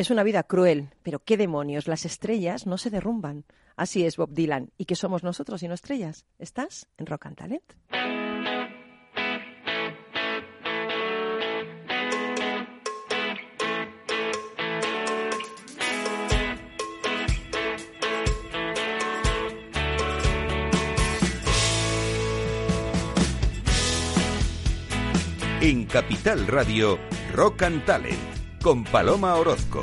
Es una vida cruel, pero qué demonios, las estrellas no se derrumban. Así es Bob Dylan. ¿Y qué somos nosotros y no estrellas? ¿Estás en Rock and Talent? En Capital Radio, Rock and Talent, con Paloma Orozco.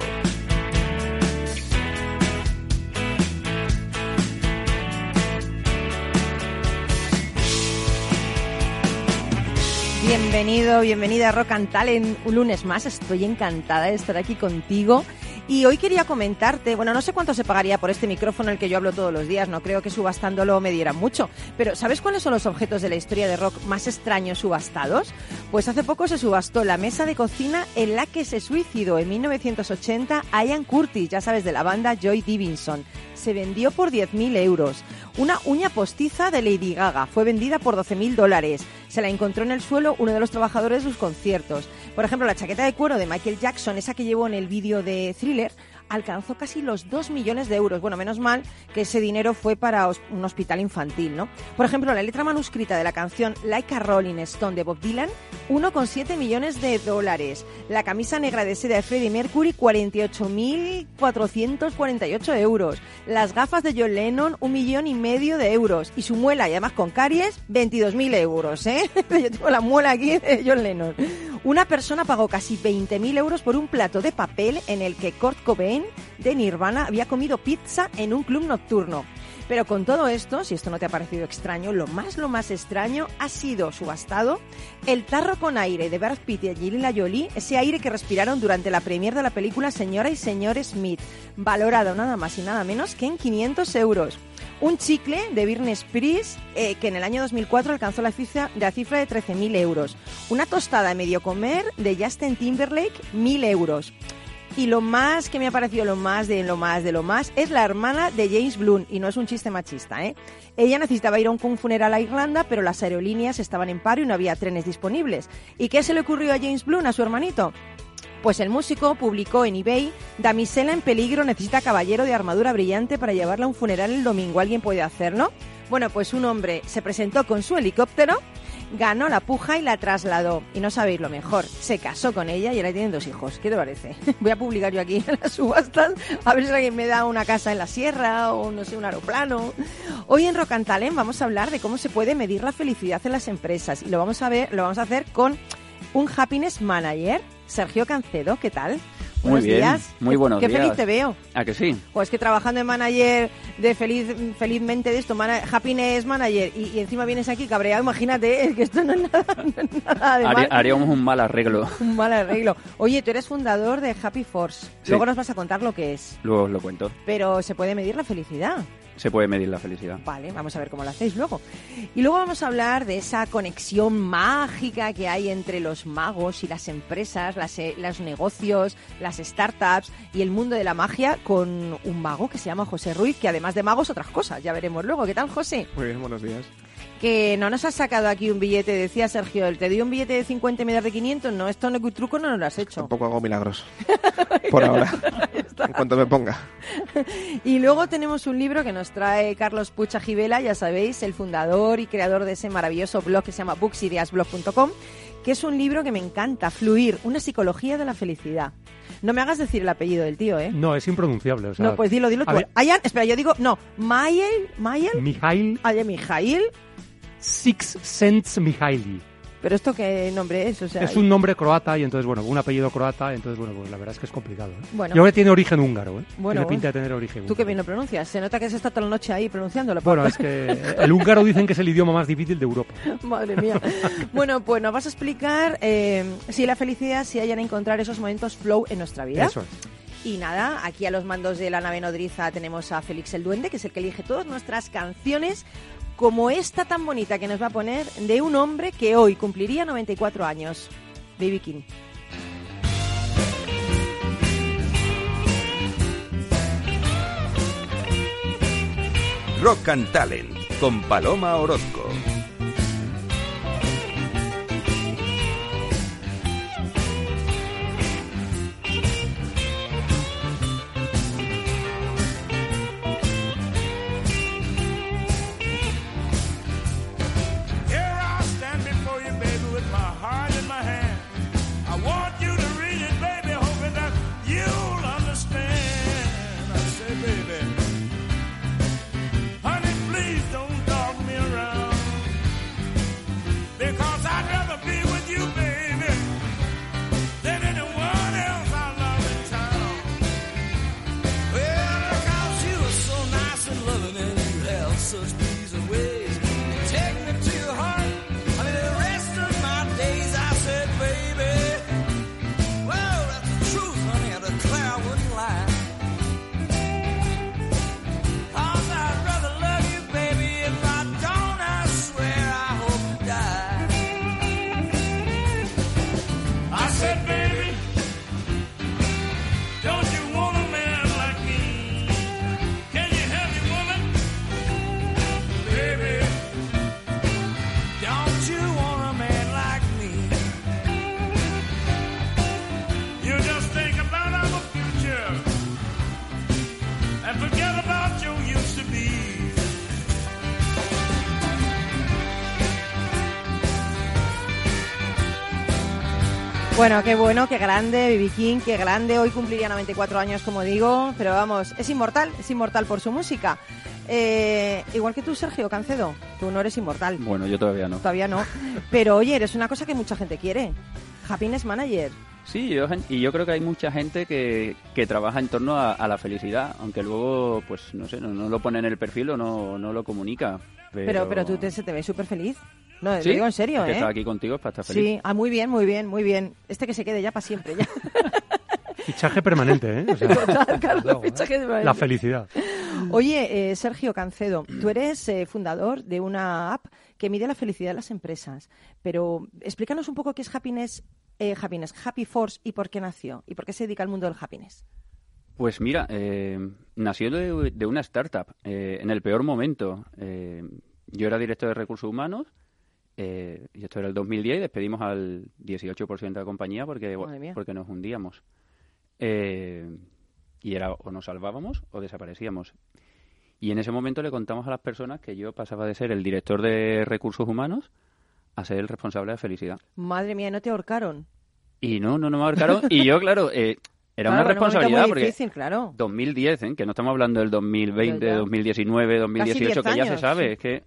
Bienvenido, bienvenida a Rock and Talent. Un lunes más, estoy encantada de estar aquí contigo. Y hoy quería comentarte, bueno, no sé cuánto se pagaría por este micrófono el que yo hablo todos los días, no creo que subastándolo me diera mucho, pero ¿sabes cuáles son los objetos de la historia de rock más extraños subastados? Pues hace poco se subastó la mesa de cocina en la que se suicidó en 1980 Ian Curtis, ya sabes, de la banda Joy Divinson. Se vendió por 10.000 euros. Una uña postiza de Lady Gaga fue vendida por 12.000 dólares. Se la encontró en el suelo uno de los trabajadores de sus conciertos. Por ejemplo, la chaqueta de cuero de Michael Jackson, esa que llevó en el vídeo de Thriller, alcanzó casi los 2 millones de euros. Bueno, menos mal que ese dinero fue para un hospital infantil, ¿no? Por ejemplo, la letra manuscrita de la canción Like a Rolling Stone de Bob Dylan, 1,7 millones de dólares. La camisa negra de seda de Freddie Mercury, 48.448 euros. Las gafas de John Lennon, un millón y medio de euros. Y su muela, y además con caries, 22.000 euros, ¿eh? Yo tengo la muela aquí de John Lennon. Una persona pagó casi 20.000 euros por un plato de papel en el que Kurt Cobain de Nirvana había comido pizza en un club nocturno. Pero con todo esto, si esto no te ha parecido extraño, lo más, lo más extraño ha sido subastado el tarro con aire de Brad Pitt y Angelina Jolie, ese aire que respiraron durante la premier de la película Señora y Señor Smith, valorado nada más y nada menos que en 500 euros. Un chicle de Britney Spears eh, que en el año 2004 alcanzó la cifra, la cifra de 13.000 euros. Una tostada de medio comer de Justin Timberlake, 1.000 euros. Y lo más que me ha parecido lo más de lo más de lo más es la hermana de James Blunt, y no es un chiste machista, ¿eh? Ella necesitaba ir a un funeral a Irlanda, pero las aerolíneas estaban en paro y no había trenes disponibles. ¿Y qué se le ocurrió a James Blunt, a su hermanito? Pues el músico publicó en eBay, Damisela en peligro necesita caballero de armadura brillante para llevarla a un funeral el domingo. ¿Alguien puede hacerlo? Bueno, pues un hombre se presentó con su helicóptero, ganó la puja y la trasladó. Y no sabéis lo mejor, se casó con ella y ahora tienen dos hijos. ¿Qué te parece? Voy a publicar yo aquí en las subastas a ver si alguien me da una casa en la sierra o no sé, un aeroplano. Hoy en Talent vamos a hablar de cómo se puede medir la felicidad en las empresas y lo vamos a ver, lo vamos a hacer con un happiness manager, Sergio Cancedo, ¿qué tal? Muy Buenos bien, días. muy buenos Qué días. feliz te veo. ¿A que sí? Pues que trabajando en manager de feliz, felizmente de esto, mana- happiness manager, y, y encima vienes aquí cabreado, imagínate, es que esto no es nada, no es nada de Haría- mal. haríamos un mal arreglo. Un mal arreglo. Oye, tú eres fundador de Happy Force. Sí. Luego nos vas a contar lo que es. Luego os lo cuento. Pero se puede medir la felicidad. Se puede medir la felicidad. Vale, vamos a ver cómo lo hacéis luego. Y luego vamos a hablar de esa conexión mágica que hay entre los magos y las empresas, las, eh, los negocios, las startups y el mundo de la magia con un mago que se llama José Ruiz, que además de magos otras cosas. Ya veremos luego. ¿Qué tal, José? Muy bien, buenos días. Que no nos has sacado aquí un billete, decía Sergio, el te dio un billete de 50 y me das de 500. No, esto no es truco, no nos lo has hecho. Tampoco hago milagros. Por ahora. En cuanto me ponga. Y luego tenemos un libro que nos trae Carlos Pucha Gibela, ya sabéis, el fundador y creador de ese maravilloso blog que se llama booksideasblog.com, que es un libro que me encanta, Fluir, una psicología de la felicidad. No me hagas decir el apellido del tío, ¿eh? No, es impronunciable. O sea, No, pues dilo, dilo tú. ver, Ayan, espera, yo digo, no, Mayel, Mayel, Mijail Ayan Mijail, Six Cents Mijaili. pero esto qué nombre es, o sea, Es un nombre croata y entonces, bueno, un apellido croata, entonces, bueno, pues la verdad es que es complicado. ¿eh? Bueno. Yo creo que tiene origen húngaro, ¿eh? Bueno, tiene pinta de tener origen tú que húngaro. bien lo pronuncias, se nota que has estado toda la noche ahí pronunciándolo. Bueno, es que el húngaro dicen que es el idioma más difícil de Europa. Madre mía. Bueno, pues nos vas a explicar eh, si la felicidad, si hayan encontrar esos momentos flow en nuestra vida. Eso es. Y nada, aquí a los mandos de la nave nodriza tenemos a Félix el Duende, que es el que elige todas nuestras canciones, como esta tan bonita que nos va a poner de un hombre que hoy cumpliría 94 años, Baby King. Rock and Talent con Paloma Orozco. Bueno, qué bueno, qué grande, Bibi King, qué grande. Hoy cumpliría 94 años, como digo, pero vamos, es inmortal, es inmortal por su música. Eh, igual que tú, Sergio Cancedo, tú no eres inmortal. Bueno, yo todavía no. Todavía no. Pero oye, eres una cosa que mucha gente quiere. Happiness Manager. Sí, yo, y yo creo que hay mucha gente que, que trabaja en torno a, a la felicidad, aunque luego, pues, no sé, no, no lo pone en el perfil o no, no lo comunica. Pero, Pero, pero tú te, se te ves súper feliz. No, ¿Sí? lo digo en serio, Es que ¿eh? estar aquí contigo es para estar feliz. Sí, ah, muy bien, muy bien, muy bien. Este que se quede ya para siempre, ya. Fichaje permanente, ¿eh? O sea, Carlos, cuidado, ¿eh? fichaje de- La felicidad. Oye, eh, Sergio Cancedo, tú eres eh, fundador de una app que mide la felicidad de las empresas, pero explícanos un poco qué es Happiness, eh, Happiness, Happy Force y por qué nació y por qué se dedica al mundo del happiness. Pues mira, eh, nació de, de una startup eh, en el peor momento. Eh, yo era director de recursos humanos eh, y esto era el 2010 y despedimos al 18% de la compañía porque, porque nos hundíamos. Eh, y era o nos salvábamos o desaparecíamos. Y en ese momento le contamos a las personas que yo pasaba de ser el director de recursos humanos a ser el responsable de felicidad. Madre mía, ¿no te ahorcaron? Y no, no, no me marcaron. y yo, claro, eh, era Claro, una en un responsabilidad muy porque difícil, claro. 2010, ¿eh? que no estamos hablando del 2020, Ya, ya. 2019, 2018, que ya se sabe, sí. es que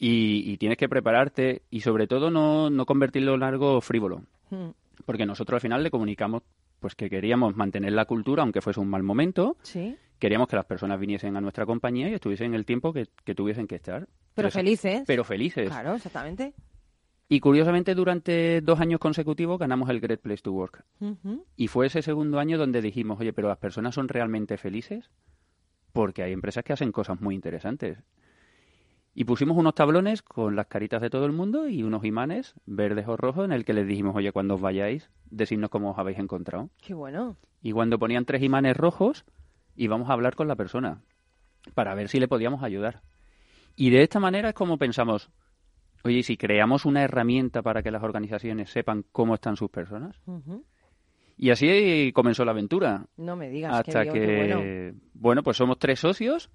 y, y tienes que prepararte y sobre todo no, no convertirlo en algo frívolo, Mm, porque nosotros al final le comunicamos pues que queríamos mantener la cultura aunque fuese un mal momento, Sí, queríamos que las personas viniesen a nuestra compañía y estuviesen el tiempo que, que tuviesen que estar. pero Entonces, felices. Pero felices. Claro, exactamente. Y curiosamente durante dos años consecutivos ganamos el Great Place to Work. Y fue ese segundo año donde dijimos, oye, pero las personas son realmente felices porque hay empresas que hacen cosas muy interesantes. Y pusimos unos tablones con las caritas de todo el mundo y unos imanes verdes o rojos en el que les dijimos, oye, cuando os vayáis, decidnos cómo os habéis encontrado. Qué bueno. Y cuando ponían tres imanes rojos, íbamos a hablar con la persona para ver si le podíamos ayudar. Y de esta manera es como pensamos, oye, ¿y si creamos una herramienta para que las organizaciones sepan cómo están sus personas? Y así comenzó la aventura. No me digas hasta que, que, qué bueno. bueno. pues somos tres socios.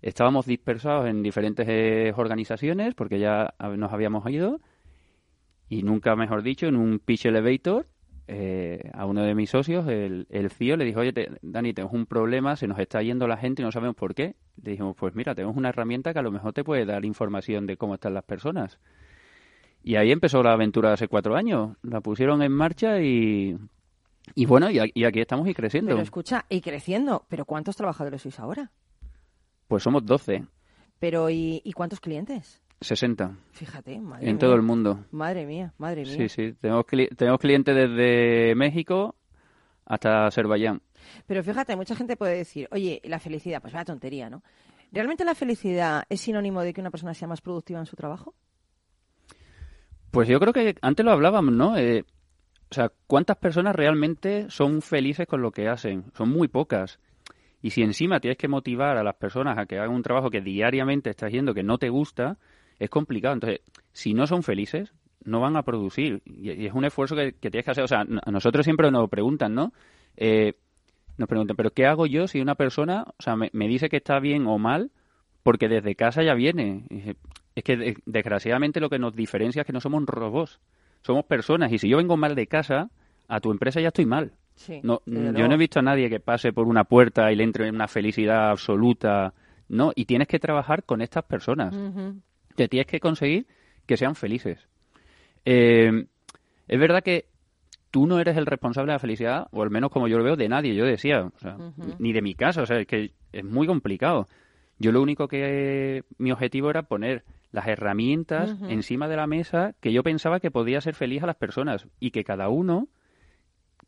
Estábamos dispersados en diferentes eh, organizaciones porque ya nos habíamos ido. Y nunca mejor dicho, en un pitch elevator, eh, a uno de mis socios, el, el CEO, le dijo, oye, te- Dani, tenemos un problema, se nos está yendo la gente y no sabemos por qué. Le dijimos, pues mira, tenemos una herramienta que a lo mejor te puede dar información de cómo están las personas. Y ahí empezó la aventura hace cuatro años. La pusieron en marcha y, y bueno, y, y aquí estamos y creciendo. Pero escucha, y creciendo. ¿Pero cuántos trabajadores sois ahora? Pues somos 12, Pero ¿y, y cuántos clientes? 60 Fíjate, madre en mía. todo el mundo. Madre mía, madre mía. Sí, sí. Tenemos, cli- tenemos clientes desde México hasta Azerbaiyán. Pero fíjate, mucha gente puede decir, oye, la felicidad, pues vaya tontería, ¿no? ¿Realmente la felicidad es sinónimo de que una persona sea más productiva en su trabajo? Pues yo creo que antes lo hablábamos, ¿no? Eh, o sea, ¿cuántas personas realmente son felices con lo que hacen? Son muy pocas. Y si encima tienes que motivar a las personas a que hagan un trabajo que diariamente estás haciendo que no te gusta, es complicado. Entonces, si no son felices, no van a producir. Y, es un esfuerzo que, tienes que hacer. O sea, a nosotros siempre nos preguntan, ¿no? Eh, nos preguntan, ¿pero qué hago yo si una persona, o sea, me, me dice que está bien o mal porque desde casa ya viene? Es que de- desgraciadamente lo que nos diferencia es que no somos robots, somos personas. Y si yo vengo mal de casa, a tu empresa ya estoy mal. Sí. No, desde yo luego. no he visto a nadie que pase por una puerta y le entre una felicidad absoluta. No, y tienes que trabajar con estas personas. Te tienes que conseguir que sean felices. Eh, es verdad que tú no eres el responsable de la felicidad, o al menos como yo lo veo, de nadie. Yo decía, o sea, ni de mi casa. O sea, es que es muy complicado. Yo lo único que mi objetivo era poner las herramientas encima de la mesa que yo pensaba que podía ser feliz a las personas y que cada uno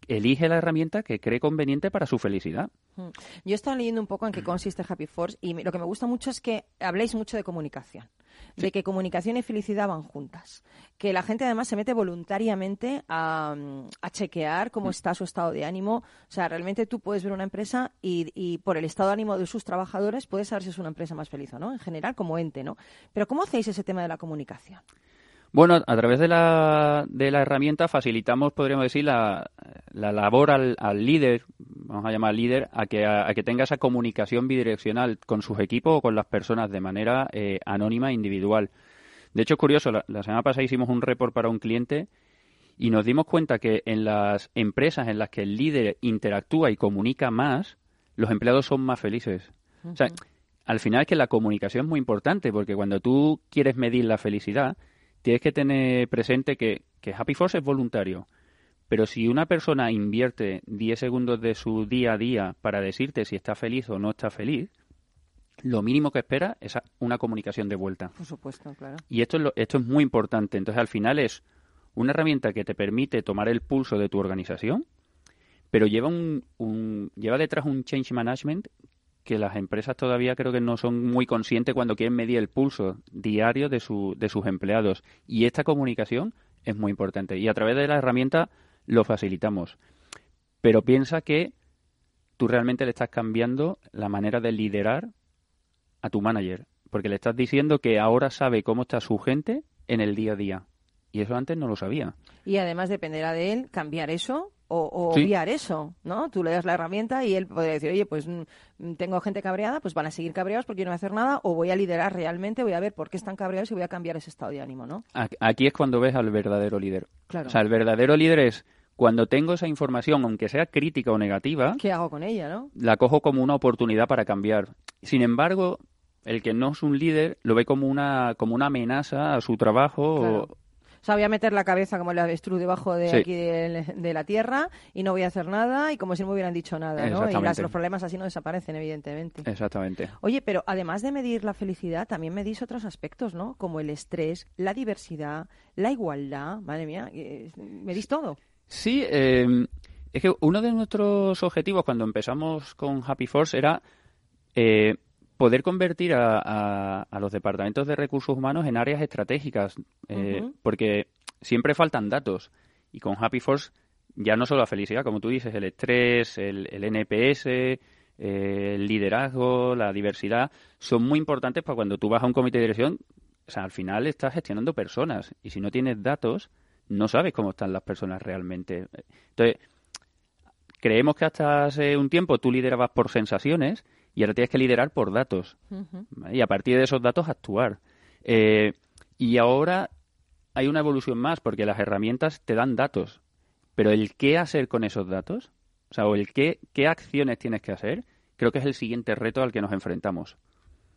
elige la herramienta que cree conveniente para su felicidad. Mm. Yo estaba leyendo un poco en qué consiste Happy Force y lo que me gusta mucho es que habléis mucho de comunicación, de que comunicación y felicidad van juntas, que la gente además se mete voluntariamente a, mm, a chequear cómo está su estado de ánimo. O sea, realmente tú puedes ver una empresa y, y por el estado de ánimo de sus trabajadores puedes saber si es una empresa más feliz o no, en general como ente, ¿no? Pero ¿cómo hacéis ese tema de la comunicación? Bueno, a través de la, de la herramienta facilitamos, podríamos decir, la, la labor al, al líder, vamos a llamar líder, a que, a, a que tenga esa comunicación bidireccional con sus equipos o con las personas de manera eh, anónima e individual. De hecho, es curioso, la, la semana pasada hicimos un report para un cliente y nos dimos cuenta que en las empresas en las que el líder interactúa y comunica más, los empleados son más felices. O sea, al final es que la comunicación es muy importante porque cuando tú quieres medir la felicidad, tienes que tener presente que, que Happy Force es voluntario. Pero si una persona invierte 10 segundos de su día a día para decirte si está feliz o no está feliz, lo mínimo que espera es una comunicación de vuelta. Por supuesto, claro. Y esto es, lo- esto es muy importante. Entonces, al final es una herramienta que te permite tomar el pulso de tu organización, pero lleva, un, un- lleva detrás un change management que las empresas todavía creo que no son muy conscientes cuando quieren medir el pulso diario de, su, de sus empleados. Y esta comunicación es muy importante. Y a través de la herramienta lo facilitamos. Pero piensa que tú realmente le estás cambiando la manera de liderar a tu manager, porque le estás diciendo que ahora sabe cómo está su gente en el día a día. Y eso antes no lo sabía. Y además dependerá de él cambiar eso o, o Sí. obviar eso, ¿no? Tú le das la herramienta y él puede decir, oye, pues mm, tengo gente cabreada, pues van a seguir cabreados porque yo no voy a hacer nada, o voy a liderar realmente, voy a ver por qué están cabreados y voy a cambiar ese estado de ánimo, ¿no? Aquí es cuando ves al verdadero líder. Claro. O sea, el verdadero líder es cuando tengo esa información, aunque sea crítica o negativa, ¿Qué hago con ella, no? la cojo como una oportunidad para cambiar. Sin embargo, el que no es un líder lo ve como una, como una amenaza a su trabajo. Claro. O sea, voy a meter la cabeza como el avestruz debajo de Sí. aquí de, de la tierra y no voy a hacer nada y como si no me hubieran dicho nada, ¿no? Y las- los problemas así no desaparecen, evidentemente. Exactamente. Oye, pero además de medir la felicidad, también medís otros aspectos, ¿no? Como el estrés, la diversidad, la igualdad. Madre mía, eh, medís todo. Sí, eh, es que uno de nuestros objetivos cuando empezamos con Happy Force era eh, poder convertir a, a- a los departamentos de recursos humanos en áreas estratégicas, eh, porque siempre faltan datos. Y con Happy Force ya no solo la felicidad, como tú dices, el estrés, el, el NPS, eh, el liderazgo, la diversidad, son muy importantes para cuando tú vas a un comité de dirección. O sea, al final estás gestionando personas y si no tienes datos, no sabes cómo están las personas realmente. Entonces, creemos que hasta hace un tiempo tú liderabas por sensaciones y ahora tienes que liderar por datos. Y a partir de esos datos actuar. Eh, y ahora hay una evolución más porque las herramientas te dan datos, pero el qué hacer con esos datos, o sea, o el qué, qué acciones tienes que hacer, creo que es el siguiente reto al que nos enfrentamos.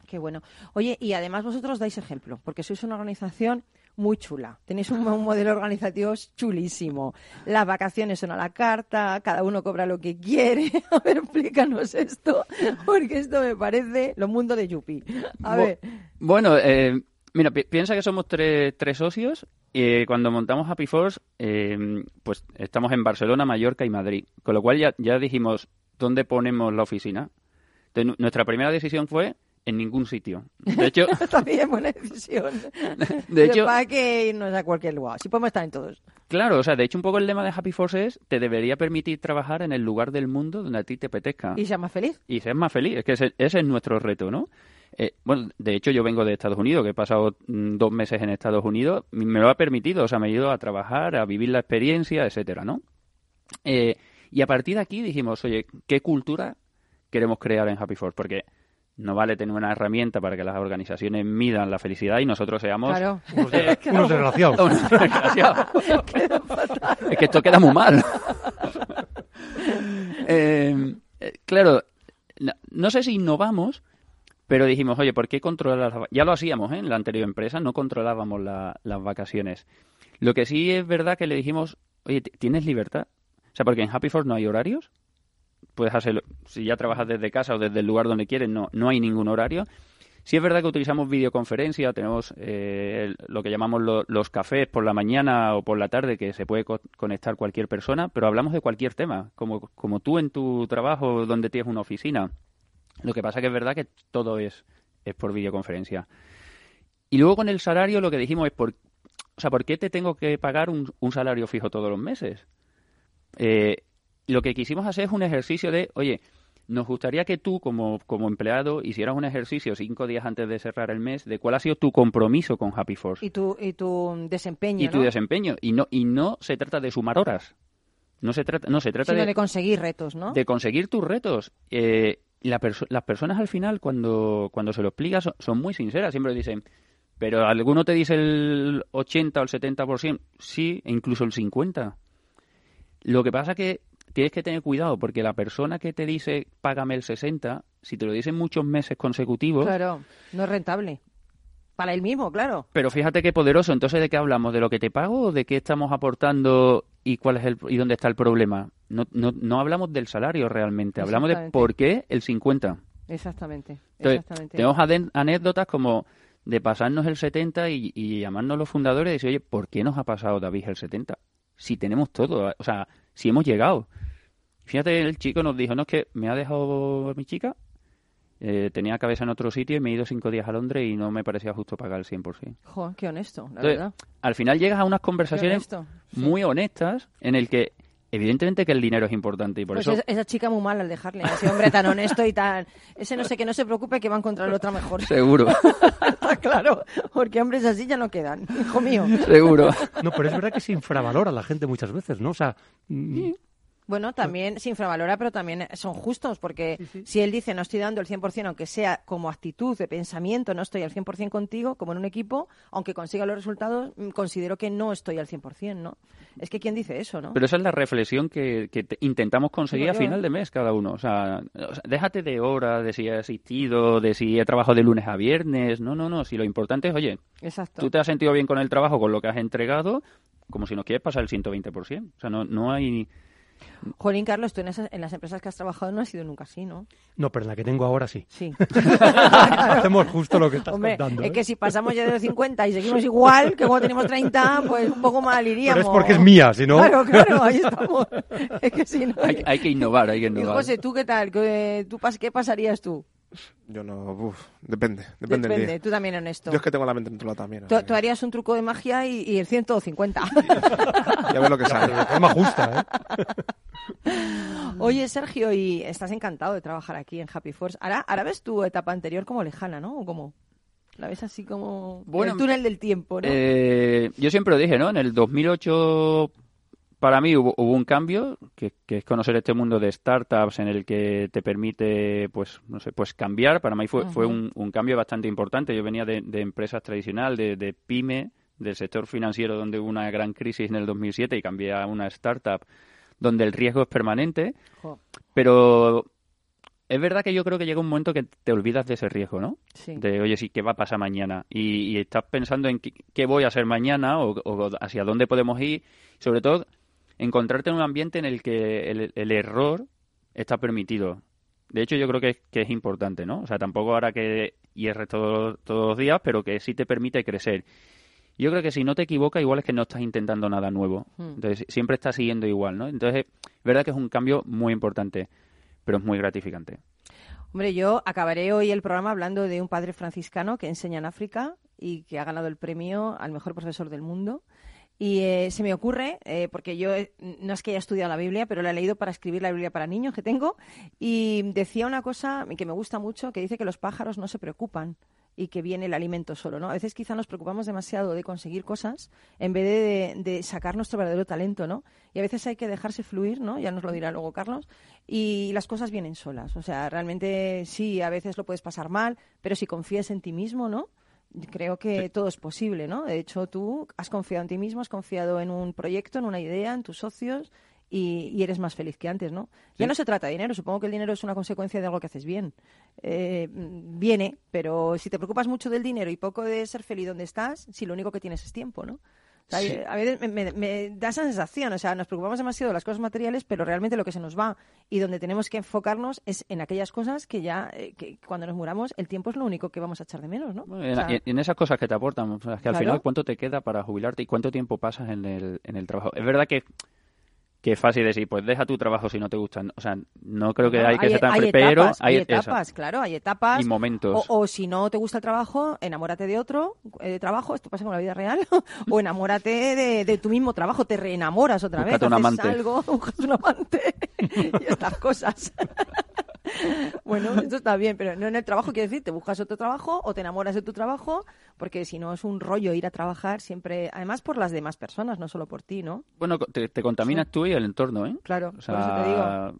Qué bueno. Oye, y además vosotros dais ejemplo, porque sois una organización muy chula. Tenéis un, un modelo organizativo chulísimo. Las vacaciones son a la carta, cada uno cobra lo que quiere. A ver, explícanos esto, porque esto me parece lo mundo de Yupi. A Bu- ver, Bueno, eh, mira, pi- piensa que somos tres, tres socios. y cuando montamos Happy Force, eh, pues estamos en Barcelona, Mallorca y Madrid. Con lo cual ya, ya dijimos, ¿dónde ponemos la oficina? Entonces, nu- nuestra primera decisión fue en ningún sitio. De hecho, bien, buena decisión. de hecho, para que irnos a cualquier lugar. Si podemos estar en todos. claro, o sea, de hecho un poco el lema de Happy Force es, te debería permitir trabajar en el lugar del mundo donde a ti te apetezca. Y sea más feliz. y seas más feliz. Es que ese, ese es nuestro reto, ¿no? Eh, bueno, de hecho yo vengo de Estados Unidos, que he pasado mm, dos meses en Estados Unidos, me lo ha permitido, o sea, me he ido a trabajar, a vivir la experiencia, etcétera, ¿no? Eh, y a partir de aquí dijimos, oye, ¿qué cultura queremos crear en Happy Force? Porque no vale tener una herramienta para que las organizaciones midan la felicidad y nosotros seamos Claro. Unos, de- unos desgraciados. unos desgraciados. es que esto queda muy mal. Eh, eh, claro, no, no sé si innovamos, pero dijimos, oye, ¿por qué controlar las Ya lo hacíamos ¿eh? en la anterior empresa, no controlábamos la- las vacaciones. Lo que sí es verdad que le dijimos, oye, ¿t- ¿tienes libertad? O sea, porque en Happy Force no hay horarios. Puedes hacerlo, si ya trabajas desde casa o desde el lugar donde quieres, no, no hay ningún horario. Sí es verdad que utilizamos videoconferencia, tenemos eh, lo que llamamos lo- los cafés por la mañana o por la tarde, que se puede co- conectar cualquier persona, pero hablamos de cualquier tema, como, como tú en tu trabajo donde tienes una oficina. Lo que pasa que es verdad que todo es, es por videoconferencia. Y luego con el salario lo que dijimos es, por, o sea, ¿por qué te tengo que pagar un, un salario fijo todos los meses? Eh, lo que quisimos hacer es un ejercicio de, oye, nos gustaría que tú como, como empleado hicieras un ejercicio cinco días antes de cerrar el mes de cuál ha sido tu compromiso con Happy Force Y tu, y tu desempeño, y tu ¿no? desempeño. Y no, y no se trata de sumar horas. No se trata, no, se trata Sino de, de conseguir retos, ¿no? de conseguir tus retos. Eh, la perso- las personas al final, cuando, cuando se lo explicas, son, son muy sinceras. Siempre dicen, pero alguno te dice el 80 o el 70%, sí, e incluso el 50%. Lo que pasa que tienes que tener cuidado porque la persona que te dice págame el 60, si te lo dicen muchos meses consecutivos, Claro, no es rentable. Para él mismo, claro. pero fíjate qué poderoso. Entonces, ¿de qué hablamos? ¿De lo que te pago o de qué estamos aportando y cuál es el y dónde está el problema? No, no, no hablamos del salario realmente, hablamos de por qué el 50. Exactamente. Entonces, exactamente. tenemos anécdotas como de pasarnos el 70 y, y llamarnos los fundadores y decir, oye, ¿por qué nos ha pasado David el 70? Si tenemos todo, o sea, si hemos llegado. Fíjate, el chico nos dijo, no, es que me ha dejado mi chica, eh, tenía cabeza en otro sitio y me he ido cinco días a Londres y no me parecía justo pagar el 100%. Jo, qué honesto, la Entonces, verdad. al final llegas a unas conversaciones honesto. muy honestas en el que evidentemente que el dinero es importante y por Pues eso esa, esa chica muy mal al dejarle, a ese hombre tan honesto y tan... Ese no sé, que no se preocupe que va a encontrar otra mejor. seguro, Está claro, porque hombres así ya no quedan, hijo mío. seguro. No, pero es verdad que se infravalora a la gente muchas veces, ¿no? O sea, mm, Bueno, también se infravalora, pero también son justos, porque si él dice no estoy dando el 100%, aunque sea como actitud de pensamiento, no estoy al 100% contigo, como en un equipo, aunque consiga los resultados, mm, considero que no estoy al 100%, ¿no? Es que ¿quién dice eso, no? Pero esa es la reflexión que, que te- intentamos conseguir a yo, final ¿eh? de mes cada uno. O sea, o sea, déjate de horas, de si he asistido, de si he trabajado de lunes a viernes. No, no, no. Si lo importante es, oye, Exacto. tú te has sentido bien con el trabajo, con lo que has entregado, como si nos quieres pasar el 120%. O sea, no, no hay... Jolín, Carlos, tú en, esas- en las empresas que has trabajado no has sido nunca así, ¿no? no, pero en la que tengo ahora sí. Sí. Hacemos justo lo que estás Hombre, contando. es ¿eh? que si pasamos ya de los 50 y seguimos igual que cuando tenemos 30, pues un poco mal iríamos. Pero es porque es mía, si no... Claro, claro, ahí estamos. Es que si no... Hay, hay que innovar, hay que Y innovar. José, ¿tú qué tal? ¿Qué, tú pas- ¿Qué pasaría tú? Yo no, uf, depende, depende, del día. tú también honesto. Yo es que tengo la mente controlada también. Tú, tú harías un truco de magia y, y el 150. que Ya ves lo que sale. De forma justa, ¿eh? Oye, Sergio, y estás encantado de trabajar aquí en Happy Force. Ahora, ahora ves tu etapa anterior como lejana, ¿no? ¿O cómo? La ves así como Bueno, el túnel del tiempo, ¿no? Eh, yo siempre lo dije, ¿no? En el 2008 para mí hubo, hubo un cambio, que, que es conocer este mundo de startups en el que te permite, pues, no sé, pues cambiar. Para mí fue, fue un, un cambio bastante importante. Yo venía de, de empresas tradicional, de, de pyme, del sector financiero donde hubo una gran crisis en el 2007 y cambié a una startup donde el riesgo es permanente. Pero es verdad que yo creo que llega un momento que te olvidas de ese riesgo, ¿no? sí. de oye, sí, ¿qué va a pasar mañana? Y, y estás pensando en qué, qué voy a hacer mañana o, o hacia dónde podemos ir. Sobre todo, encontrarte en un ambiente en el que el, el error está permitido. De hecho, yo creo que, es- que es importante, ¿no? O sea, tampoco ahora que hierres todo- todos los días, pero que sí te permite crecer. Yo creo que si no te equivocas, igual es que no estás intentando nada nuevo. Hmm. Entonces, siempre estás siguiendo igual, ¿no? Entonces, es verdad que es un cambio muy importante, pero es muy gratificante. Hombre, yo acabaré hoy el programa hablando de un padre franciscano que enseña en África y que ha ganado el premio al mejor profesor del mundo. Y eh, se me ocurre, eh, porque yo eh, no es que haya estudiado la Biblia, pero la he leído para escribir la Biblia para niños que tengo, y decía una cosa que me gusta mucho, que dice que los pájaros no se preocupan y que viene el alimento solo, ¿no? A veces quizá nos preocupamos demasiado de conseguir cosas en vez de, de sacar nuestro verdadero talento, ¿no? Y a veces hay que dejarse fluir, ¿no? Ya nos lo dirá luego Carlos, y las cosas vienen solas. O sea, realmente sí, a veces lo puedes pasar mal, pero si confías en ti mismo, ¿no? Creo que todo es posible, ¿no? De hecho, tú has confiado en ti mismo, has confiado en un proyecto, en una idea, en tus socios y, y eres más feliz que antes, ¿no? Ya no se trata de dinero, supongo que el dinero es una consecuencia de algo que haces bien. Eh, viene, pero si te preocupas mucho del dinero y poco de ser feliz donde estás, si lo único que tienes es tiempo, ¿no? O sea, Sí. A veces me, me- me da esa sensación, o sea, nos preocupamos demasiado de las cosas materiales, pero realmente lo que se nos va y donde tenemos que enfocarnos es en aquellas cosas que ya, eh, que cuando nos muramos, el tiempo es lo único que vamos a echar de menos, ¿no? En, O sea, en- esas cosas que te aportan, o sea, que al Claro. final, ¿cuánto te queda para jubilarte y cuánto tiempo pasas en el, en el trabajo? Es verdad que, que es fácil decir, pues deja tu trabajo si no te gusta. O sea, no creo que no, hay que ser tan... hay pero etapas, hay eso. etapas, claro, hay etapas. Y momentos. O, o si no te gusta el trabajo, enamórate de otro eh, de trabajo, esto pasa con la vida real, o enamórate de, de tu mismo trabajo, te reenamoras otra vez, un haces amante. algo, buscas un amante y estas cosas. bueno, esto está bien, pero no en el trabajo, quiero decir, te buscas otro trabajo o te enamoras de tu trabajo, porque si no es un rollo ir a trabajar siempre, además por las demás personas, no solo por ti, ¿no? Bueno, te, te contaminas tú y el entorno, ¿eh? Claro, O por eso te digo.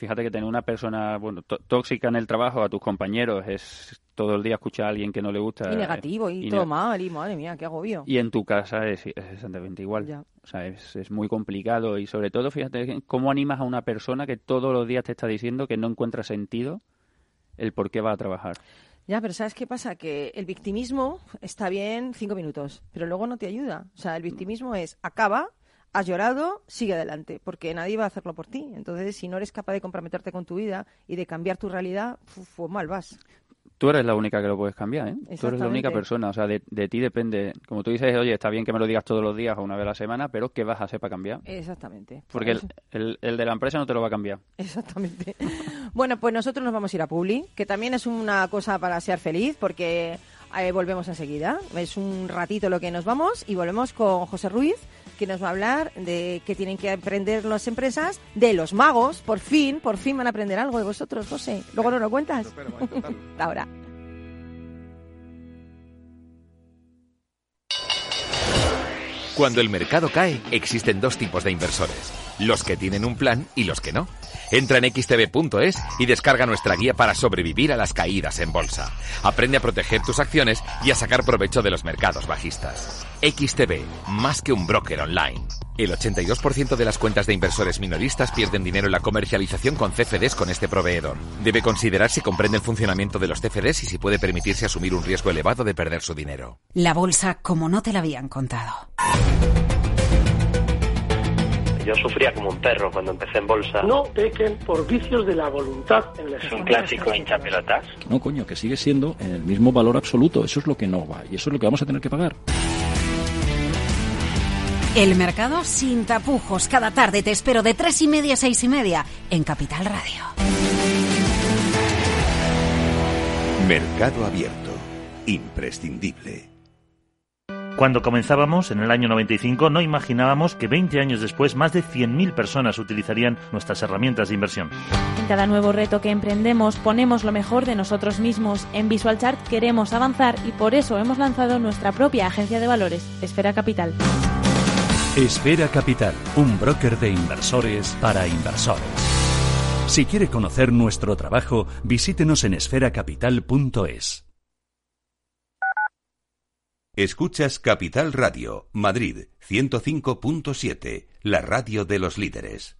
Fíjate que tener una persona bueno, tó- tóxica en el trabajo a tus compañeros es todo el día escuchar a alguien que no le gusta. Y negativo, y, y todo mal, y madre mía, qué agobio. Y en tu casa es, es exactamente igual. Ya. O sea, es, es muy complicado y sobre todo, fíjate, cómo animas a una persona que todos los días te está diciendo que no encuentra sentido el por qué va a trabajar. Ya, pero ¿sabes qué pasa? Que el victimismo está bien cinco minutos, pero luego no te ayuda. O sea, el victimismo es acaba, has llorado, sigue adelante, porque nadie va a hacerlo por ti. Entonces, si no eres capaz de comprometerte con tu vida y de cambiar tu realidad, fu- mal vas. Tú eres la única que lo puedes cambiar, ¿eh? Tú eres la única persona. O sea, de, de ti depende. Como tú dices, oye, está bien que me lo digas todos los días o una vez a la semana, pero ¿qué vas a hacer para cambiar? Exactamente. Porque el, Eso- el- el de la empresa no te lo va a cambiar. Exactamente. Bueno, pues nosotros nos vamos a ir a Publi, que también es una cosa para ser feliz, porque eh, volvemos enseguida. Es un ratito lo que nos vamos y volvemos con José Ruiz, que nos va a hablar de que tienen que aprender las empresas de los magos. Por fin, por fin van a aprender algo de vosotros, José. Luego nos lo cuentas. Ahora. Cuando el mercado cae, existen dos tipos de inversores. Los que tienen un plan y los que no. Entra en xtb.es y descarga nuestra guía para sobrevivir a las caídas en bolsa. Aprende a proteger tus acciones y a sacar provecho de los mercados bajistas. XTB, más que un broker online. El 82% de las cuentas de inversores minoristas pierden dinero en la comercialización con CFDs con este proveedor. Debe considerar si comprende el funcionamiento de los CFDs y si puede permitirse asumir un riesgo elevado de perder su dinero. La bolsa como no te la habían contado. Yo sufría como un perro cuando empecé en bolsa. No pequen por vicios de la voluntad en la Es un clásico hinchapelotas. No, coño, que sigue siendo en el mismo valor absoluto. Eso es lo que no va. Y eso es lo que vamos a tener que pagar. El mercado sin tapujos. Cada tarde te espero de tres y media a seis y media en Capital Radio. Mercado Abierto. Imprescindible. Cuando comenzábamos, en el año 95, no imaginábamos que 20 años después más de 100.000 personas utilizarían nuestras herramientas de inversión. En cada nuevo reto que emprendemos ponemos lo mejor de nosotros mismos. En VisualChart queremos avanzar y por eso hemos lanzado nuestra propia agencia de valores, Esfera Capital. Esfera Capital, un broker de inversores para inversores. Si quiere conocer nuestro trabajo, visítenos en esferacapital.es. Escuchas Capital Radio, Madrid 105.7, la radio de los líderes.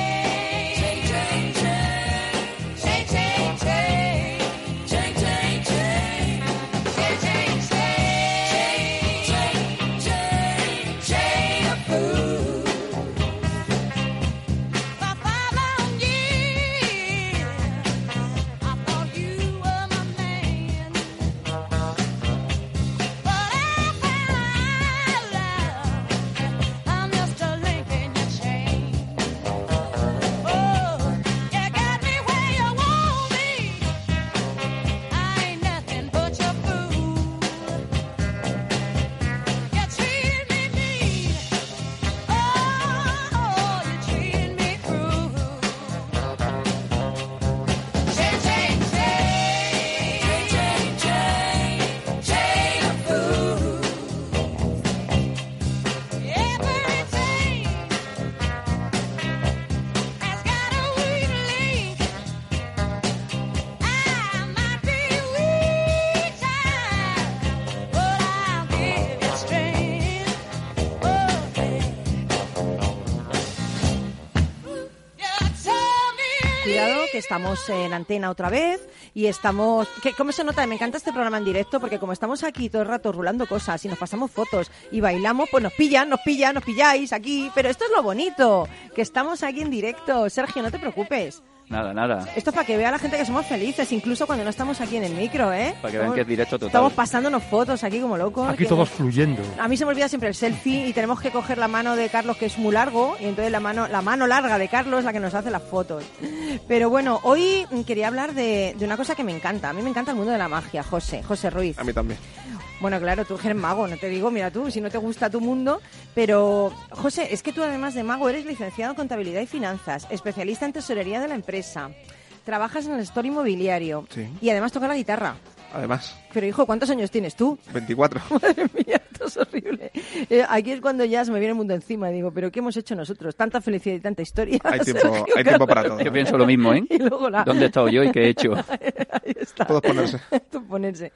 Estamos en antena otra vez y estamos... ¿Qué- ¿Cómo se nota? Me encanta este programa en directo porque como estamos aquí todo el rato rulando cosas y nos pasamos fotos y bailamos, pues nos pillan, nos pillan, nos pilláis aquí. Pero esto es lo bonito, que estamos aquí en directo. Sergio, no te preocupes. Nada, nada. Esto es para que vea la gente que somos felices, incluso cuando no estamos aquí en el micro, ¿eh? Para que vean que es directo total. Estamos pasándonos fotos aquí como locos. Aquí todos fluyendo. a mí se me olvida siempre el selfie y tenemos que coger la mano de Carlos que es muy largo y entonces la mano la mano larga de Carlos es la que nos hace las fotos. Pero bueno, hoy quería hablar de, de una cosa que me encanta. A mí me encanta el mundo de la magia, José, José Ruiz. A mí también. Bueno, claro, tú eres mago, no te digo, mira tú, si no te gusta tu mundo, pero José, es que tú además de mago eres licenciado en contabilidad y finanzas, especialista en tesorería de la empresa, trabajas en el store inmobiliario Sí. y además tocas la guitarra. Además, Pero hijo, ¿cuántos años tienes tú? 24. Madre mía, esto es horrible. Eh, aquí es cuando ya se me viene el mundo encima. Digo, ¿pero qué hemos hecho nosotros? Tanta felicidad y tanta historia. Hay tiempo- Sergio hay tiempo para todo. Yo pienso lo mismo, ¿eh? Y luego la- ¿Dónde he estado yo y qué he hecho? Ahí está. Todos ponerse. Todo ponerse.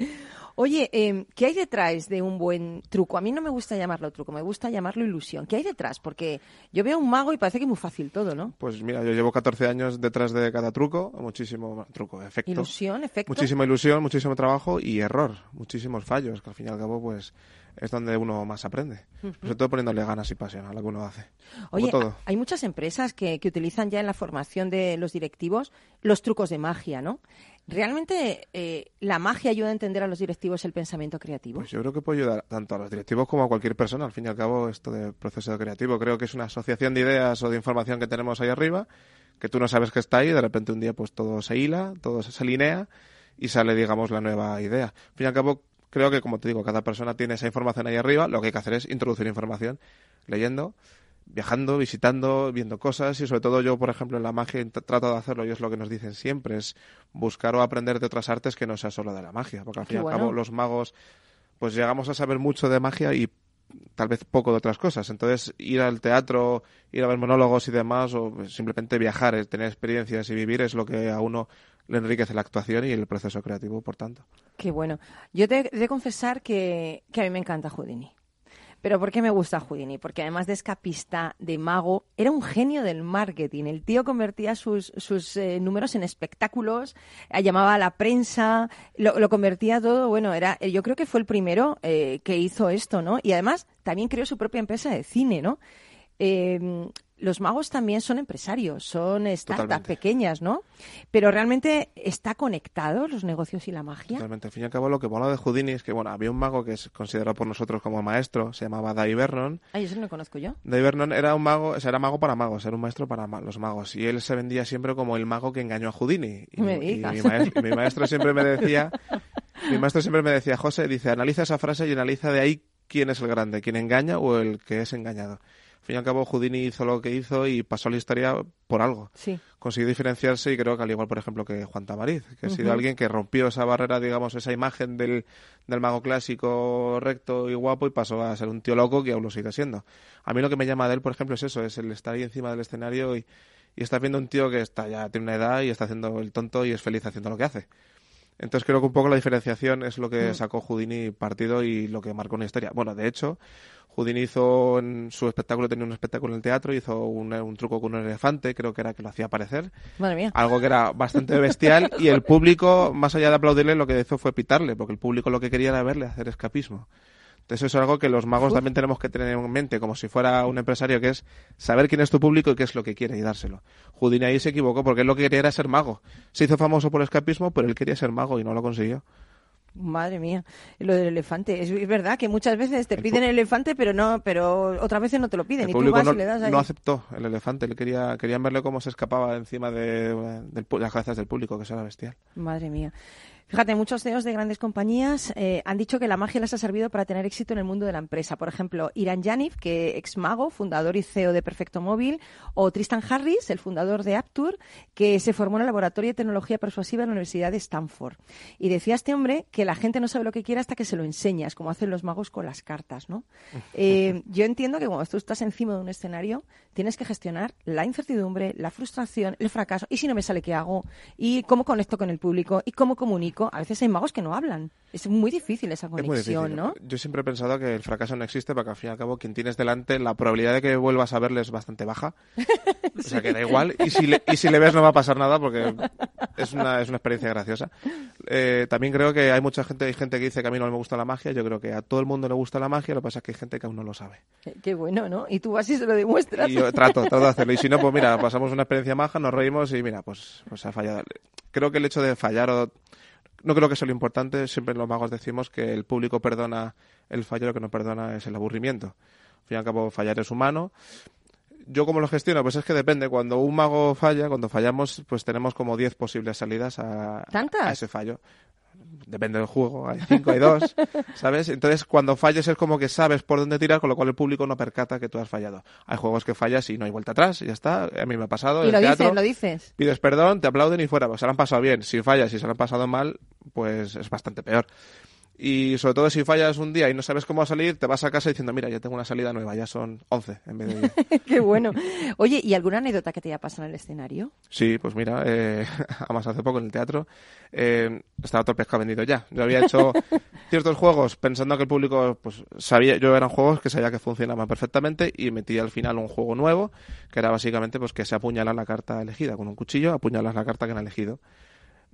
Oye, eh, ¿qué hay detrás de un buen truco? A mí no me gusta llamarlo truco, me gusta llamarlo ilusión. ¿Qué hay detrás? Porque yo veo un mago y parece que es muy fácil todo, ¿no? Pues mira, yo llevo 14 años detrás de cada truco, muchísimo truco, efecto. Ilusión, efecto. Muchísima ilusión, muchísimo trabajo y error, muchísimos fallos, que al fin y al cabo pues es donde uno más aprende. Ujú. Sobre todo poniéndole ganas y pasión a lo que uno hace. Oye, todo. hay muchas empresas que, que utilizan ya en la formación de los directivos los trucos de magia, ¿no? ¿Realmente eh, la magia ayuda a entender a los directivos el pensamiento creativo? Pues yo creo que puede ayudar tanto a los directivos como a cualquier persona. Al fin y al cabo, esto de proceso creativo creo que es una asociación de ideas o de información que tenemos ahí arriba, que tú no sabes que está ahí, y de repente un día pues todo se hila, todo se alinea y sale, digamos, la nueva idea. Al fin y al cabo, creo que, como te digo, cada persona tiene esa información ahí arriba, lo que hay que hacer es introducir información leyendo, viajando, visitando, viendo cosas y sobre todo yo, por ejemplo, en la magia trato de hacerlo y es lo que nos dicen siempre, es buscar o aprender de otras artes que no sea solo de la magia, porque al fin y al cabo los magos pues llegamos a saber mucho de magia y tal vez poco de otras cosas. Entonces, ir al teatro, ir a ver monólogos y demás, o simplemente viajar, eh, tener experiencias y vivir es lo que a uno le enriquece la actuación y el proceso creativo, por tanto. Qué bueno. Yo te he de confesar que, que a mí me encanta Houdini. Pero ¿por qué me gusta Houdini? Porque además de escapista, de mago, era un genio del marketing. El tío convertía sus, sus eh, números en espectáculos, eh, llamaba a la prensa, lo, lo convertía todo. Bueno, era, eh, yo creo que fue el primero que hizo esto, ¿no? Y además también creó su propia empresa de cine, ¿no? Los magos también son empresarios, son startups pequeñas, ¿no? Pero realmente está conectado los negocios y la magia. Totalmente. Al fin y al cabo, lo que mola de Houdini es que, bueno, había un mago que es considerado por nosotros como maestro, se llamaba Dai Vernon. Ay, eso no lo conozco yo. Dai Vernon era un mago, o sea, era mago para magos, era un maestro para ma- los magos. Y él se vendía siempre como el mago que engañó a Houdini. Y, Me y mi, maes- y mi maestro siempre me decía, mi maestro siempre me decía, José, dice, analiza esa frase y analiza de ahí quién es el grande, quién engaña o el que es engañado. Al fin y al cabo, Houdini hizo lo que hizo y pasó a la historia por algo. Sí. Consiguió diferenciarse y creo que al igual, por ejemplo, que Juan Tamariz, que ha sido alguien que rompió esa barrera, digamos, esa imagen del, del mago clásico recto y guapo y pasó a ser un tío loco que aún lo sigue siendo. A mí lo que me llama de él, por ejemplo, es eso, es el estar ahí encima del escenario y, y estar viendo un tío que está ya tiene una edad y está haciendo el tonto y es feliz haciendo lo que hace. Entonces creo que un poco la diferenciación es lo que Mm. sacó Houdini partido y lo que marcó una historia. Bueno, de hecho, Houdini hizo en su espectáculo, tenía un espectáculo en el teatro, hizo un, un truco con un elefante, creo que era que lo hacía aparecer. Madre mía. Algo que era bastante bestial y el público, más allá de aplaudirle, lo que hizo fue pitarle, porque el público lo que quería era verle hacer escapismo. Entonces eso es algo que los magos también tenemos que tener en mente, como si fuera un empresario, que es saber quién es tu público y qué es lo que quiere y dárselo. Houdini ahí se equivocó, porque él lo que quería era ser mago. Se hizo famoso por escapismo, pero él quería ser mago y no lo consiguió. Madre mía, lo del elefante. Es, es verdad que muchas veces te piden el elefante, pero no, pero otras veces no te lo piden. El y tú vas no, y le das ahí. no aceptó el elefante, él quería, querían verle cómo se escapaba encima de, las cabezas del público, que eso era bestial. Madre mía. Fíjate, muchos CEOs de grandes compañías eh, han dicho que la magia les ha servido para tener éxito en el mundo de la empresa. Por ejemplo, Iran Yanif, que ex mago, fundador y CEO de Perfecto Móvil, o Tristan Harris, el fundador de Aptur, que se formó en el laboratorio de tecnología persuasiva en la Universidad de Stanford. Y decía este hombre que la gente no sabe lo que quiere hasta que se lo enseñas, como hacen los magos con las cartas, ¿no? Eh, yo entiendo que cuando tú estás encima de un escenario, tienes que gestionar la incertidumbre, la frustración, el fracaso. ¿Y si no me sale qué hago? ¿Y cómo conecto con el público? ¿Y cómo comunico? Público, a veces hay magos que no hablan. Es muy difícil esa Es muy conexión, difícil. ¿no? Yo siempre he pensado que el fracaso no existe porque al fin y al cabo quien tienes delante, la probabilidad de que vuelvas a verle es bastante baja. O sea que da igual. Y si le, y si le ves no va a pasar nada porque es una, es una experiencia graciosa. Eh, también creo que hay mucha gente, hay gente que dice que a mí no me gusta la magia. Yo creo que a todo el mundo le gusta la magia, lo que pasa es que hay gente que aún no lo sabe. Qué- Qué bueno, ¿no? Y tú vas y se lo demuestras. Y yo trato, trato de hacerlo. Y si no, pues mira, pasamos una experiencia maja, nos reímos y mira, pues, pues ha fallado. Creo que el hecho de fallar o... No creo que sea lo importante. Siempre los magos decimos que el público perdona el fallo, lo que no perdona es el aburrimiento. Al fin y al cabo, fallar es humano. ¿Yo cómo lo gestiono? Pues es que depende. Cuando un mago falla, cuando fallamos, pues tenemos como 10 posibles salidas a, ¿Tantas? a ese fallo. Depende del juego, hay cinco, hay dos, ¿sabes? Entonces, cuando falles es como que sabes por dónde tirar, con lo cual el público no percata que tú has fallado. Hay juegos que fallas y no hay vuelta atrás, y ya está. A mí me ha pasado. Y lo teatro, dices, lo dices. Pides perdón, te aplauden y fuera. Pues se lo han pasado bien. Si fallas y se lo han pasado mal, pues es bastante peor. Y sobre todo si fallas un día y no sabes cómo salir, te vas a casa diciendo, mira, ya tengo una salida nueva, ya son 11 en vez de 10. Qué bueno. Oye, ¿y alguna anécdota que te haya pasado en el escenario? Sí, pues mira, eh, además hace poco en el teatro eh, estaba todo el pescado vendido ya. Yo había hecho ciertos juegos pensando que el público pues sabía, yo eran juegos que sabía que funcionaban perfectamente y metí al final un juego nuevo que era básicamente pues que se apuñala la carta elegida con un cuchillo, apuñalas la carta que han elegido.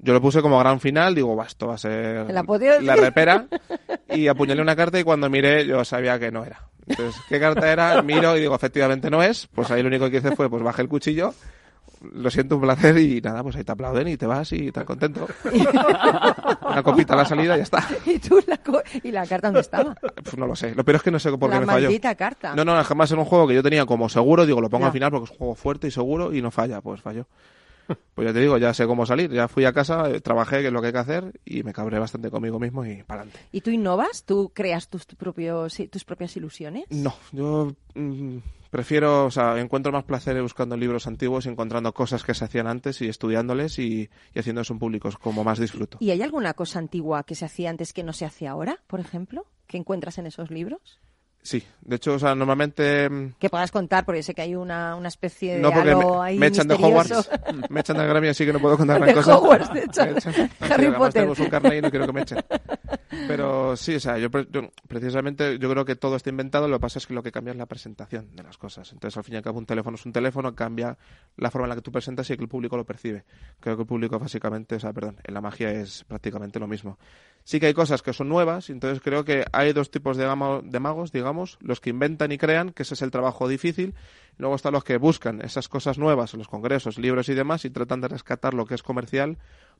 Yo lo puse como gran final, digo, "Buah, esto va a ser apoteosis. la repera. Y apuñalé una carta y cuando miré yo sabía que no era. Entonces, ¿qué carta era? Miro y digo, efectivamente no es. Pues ahí lo único que hice fue, pues bajé el cuchillo. Lo siento, un placer y nada, pues ahí te aplauden y te vas y estás contento. Una copita a la salida y ya está. ¿Y tú la, co- ¿Y la carta dónde estaba? Pues no lo sé. Lo peor es que no sé por qué la me falló. maldita carta. No, no, jamás era un juego que yo tenía como seguro, digo, lo pongo al final porque es un juego fuerte y seguro y no falla, pues falló. Pues ya te digo, ya sé cómo salir, ya fui a casa, eh, trabajé, que es lo que hay que hacer y me cabré bastante conmigo mismo y para adelante. ¿Y tú innovas? ¿Tú creas tus, propios, tus propias ilusiones? No, yo mm, prefiero, o sea, encuentro más placer buscando libros antiguos y encontrando cosas que se hacían antes y estudiándoles y, y haciendo eso en públicos como más disfruto. ¿Y hay alguna cosa antigua que se hacía antes que no se hace ahora, por ejemplo? ¿Que encuentras en esos libros? Sí, de hecho, o sea, normalmente mm, Que puedas contar, porque sé que hay una, una especie de no porque halo me, ahí me echan de. Hogwarts, me echan de Grammy así que no puedo contar gran cosa. Hogwarts, de hecho. Harry además Potter. un carnet y no quiero que me echen. Pero sí, o sea, yo, yo precisamente yo creo que todo está inventado, lo que pasa es que lo que cambia es la presentación de las cosas. Entonces, al fin y al cabo, un teléfono es un teléfono, cambia la forma en la que tú presentas y que el público lo percibe. Creo que el público básicamente, o sea, perdón, en la magia es prácticamente lo mismo. Sí que hay cosas que son nuevas, entonces creo que hay dos tipos de, magos, digamos, los que inventan y crean, que ese es el trabajo difícil, y luego están los que buscan esas cosas nuevas en los congresos, libros y demás, y tratan de rescatar lo que es comercial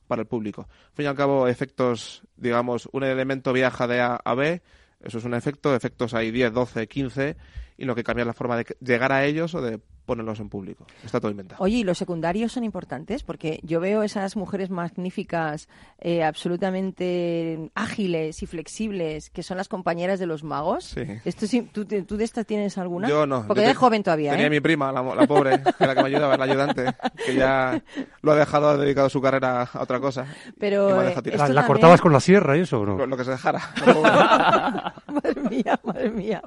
para el público. Al fin y al cabo, efectos, digamos, un elemento viaja de A a B, eso es un efecto, efectos hay 10, 12, 15, y lo que cambia es la forma de llegar a ellos o de ponerlos en público. Está todo inventado. Oye, ¿y los secundarios son importantes? Porque yo veo esas mujeres magníficas, eh, absolutamente ágiles y flexibles, que son las compañeras de los magos. Sí. Esto sí, ¿tú, te- ¿Tú de estas tienes alguna? Yo no. Porque yo eres te- joven todavía, Tenía ¿eh? mi prima, la, la pobre, que era la que me ayudaba, la ayudante, que ya lo ha dejado, ha dedicado su carrera a otra cosa. Pero, y me ha eh, dejado tirado. ¿La, Esto la también- cortabas con la sierra y eso o no? Lo, lo que se dejara. madre mía, madre mía.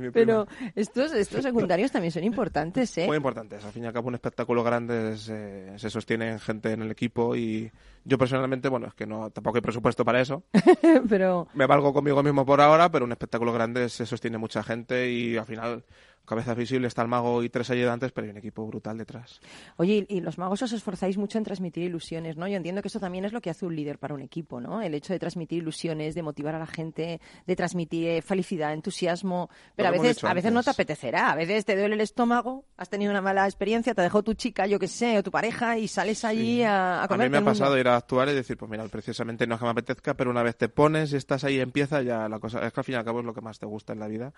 mi Pero estos, estos secundarios también son importantes, ¿eh? Muy importantes. Al fin y al cabo, un espectáculo grande se, se sostiene en gente en el equipo y yo personalmente, bueno, es que no tampoco hay presupuesto para eso. pero Me valgo conmigo mismo por ahora, pero un espectáculo grande se sostiene mucha gente y al final, cabeza visible, está el mago y tres ayudantes, pero hay un equipo brutal detrás. Oye, y y los magos os esforzáis mucho en transmitir ilusiones, ¿no? Yo entiendo que eso también es lo que hace un líder para un equipo, ¿no? El hecho de transmitir ilusiones, de motivar a la gente, de transmitir eh, felicidad, entusiasmo. Pero a Lo veces, a veces no te apetecerá, a veces te duele el estómago, has tenido una mala experiencia, te dejó tu chica, yo qué sé, o tu pareja y sales allí a, a A comer mí me ha pasado ir a actuar y decir, pues mira, precisamente no es que me apetezca, pero una vez te pones y estás ahí y empieza, ya la cosa, es que al fin y al cabo es lo que más te gusta en la vida.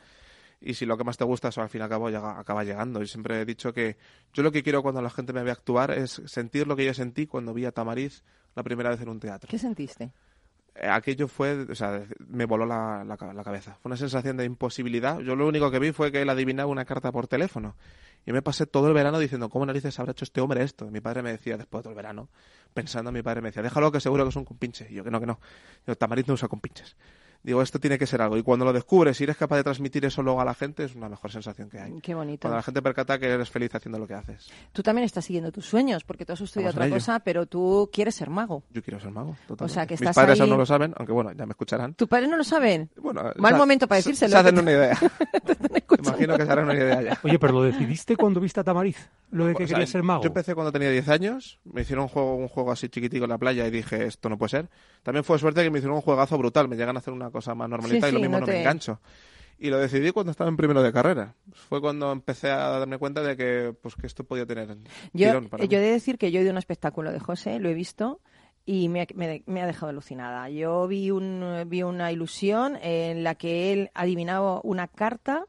Y si lo que más te gusta, eso al fin y al cabo llega- acaba llegando. Y siempre he dicho que yo lo que quiero cuando la gente me ve actuar es sentir lo que yo sentí cuando vi a Tamariz la primera vez en un teatro. ¿Qué sentiste? Eh, Aquello fue, o sea, me voló la, la la cabeza. Fue una sensación de imposibilidad. Yo lo único que vi fue que él adivinaba una carta por teléfono. Y me pasé todo el verano diciendo, ¿cómo narices habrá hecho este hombre esto? Y mi padre me decía, después de todo el verano, pensando, mi padre me decía, déjalo que seguro que es un compinche. Y yo que no, que no. Yo, Tamariz no usa compinches. Digo, esto tiene que ser algo. Y cuando lo descubres y eres capaz de transmitir eso luego a la gente, es una mejor sensación que hay. Qué bonito. Cuando la gente percata que eres feliz haciendo lo que haces. Tú también estás siguiendo tus sueños, porque tú has estudiado Estamos otra cosa, pero tú quieres ser mago. Yo quiero ser mago. totalmente. O sea, que Mis estás padres ahí- aún no lo saben, aunque bueno, ya me escucharán. ¿Tus padres no lo saben? Bueno, Mal se- momento para se- decírselo. Se hacen una idea. Imagino que se harán una idea ya. Oye, pero lo decidiste cuando viste a Tamariz, lo de que O sea, querías ser mago. Yo empecé cuando tenía 10 años, me hicieron un juego, un juego así chiquitico en la playa y dije, esto no puede ser. También fue suerte que me hicieron un juegazo brutal, me llegan a hacer una cosa más normalita Sí, y lo sí, mismo no te- me engancho. Y lo decidí cuando estaba en primero de carrera. Fue cuando empecé a darme cuenta de que, pues, que esto podía tener Yo, tirón para mí. yo he de decir que yo he ido a un espectáculo de José, lo he visto y me ha, me- me ha dejado alucinada. Yo vi, un, vi una ilusión en la que él adivinaba una carta,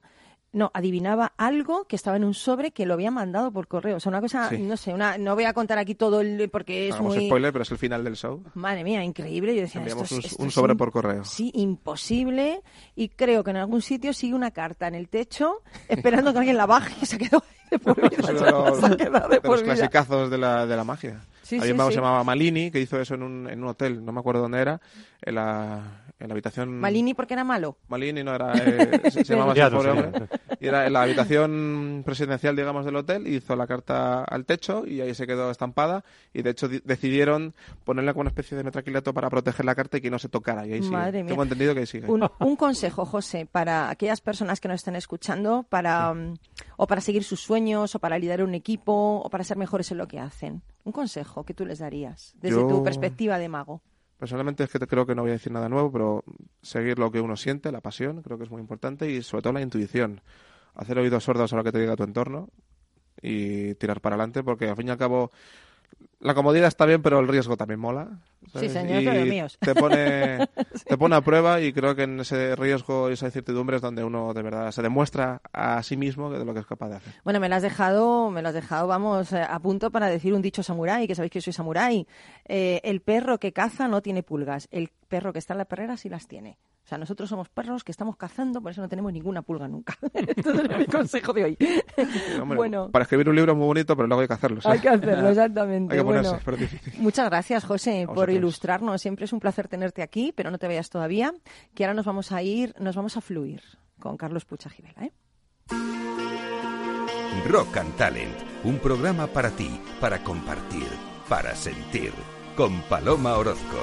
no, adivinaba algo que estaba en un sobre que lo había mandado por correo. O sea, una cosa, Sí. no sé, una, no voy a contar aquí todo el, porque es Hagamos muy... spoiler, pero es el final del show. Madre mía, increíble. Yo decía, esto es- un- esto un es sobre im- por correo. Sí, imposible. Y creo que en algún sitio sigue una carta en el techo esperando que alguien la baje y se ahí de por vida. de los, Se quedado de de por los vida. clasicazos de la, de la magia. Sí, Había sí. se llamaba Malini, que hizo eso en un, en un hotel, no me acuerdo dónde era, en la, en la habitación... Malini porque era malo. Malini no era, eh, se, se llamaba así pobre hombre. Y era en la habitación presidencial, digamos, del hotel, hizo la carta al techo y ahí se quedó estampada. Y de hecho di- decidieron ponerle como una especie de metraquilato para proteger la carta y que no se tocara. Y ahí sigue. Madre mía. Tengo entendido que ahí sigue. Un, un consejo, José, para aquellas personas que nos estén escuchando, para mm, o para seguir sus sueños, o para liderar un equipo, o para ser mejores en lo que hacen. Un consejo que tú les darías desde Yo- tu perspectiva de mago. Personalmente es que creo que no voy a decir nada nuevo, pero seguir lo que uno siente, la pasión, creo que es muy importante y sobre todo la intuición. Hacer oídos sordos a lo que te diga tu entorno y tirar para adelante porque al fin y al cabo la comodidad está bien, pero el riesgo también mola. ¿sabes? señor, pero míos. Te pone, te pone a prueba y creo que en ese riesgo y esa incertidumbre es donde uno de verdad se demuestra a sí mismo de lo que es capaz de hacer. Bueno, me lo has dejado, me lo has dejado, vamos, eh, a punto para decir un dicho samurái, que sabéis que soy samurái. Eh, el perro que caza no tiene pulgas, el perro que está en la perrera sí las tiene. O sea, nosotros somos perros que estamos cazando, por eso no tenemos ninguna pulga nunca. Entonces es mi consejo de hoy. Hombre, bueno, Para escribir un libro es muy bonito, pero luego hay que hacerlo. hay que hacerlo, exactamente. Hay que Bueno, pero es difícil. Muchas gracias, José, por ilustrarnos. Siempre es un placer tenerte aquí, pero no te vayas todavía, que ahora nos vamos a ir, nos vamos a fluir con Carlos Pucha Gibela, ¿eh? Rock and Talent, un programa para ti, para compartir, para sentir, con Paloma Orozco.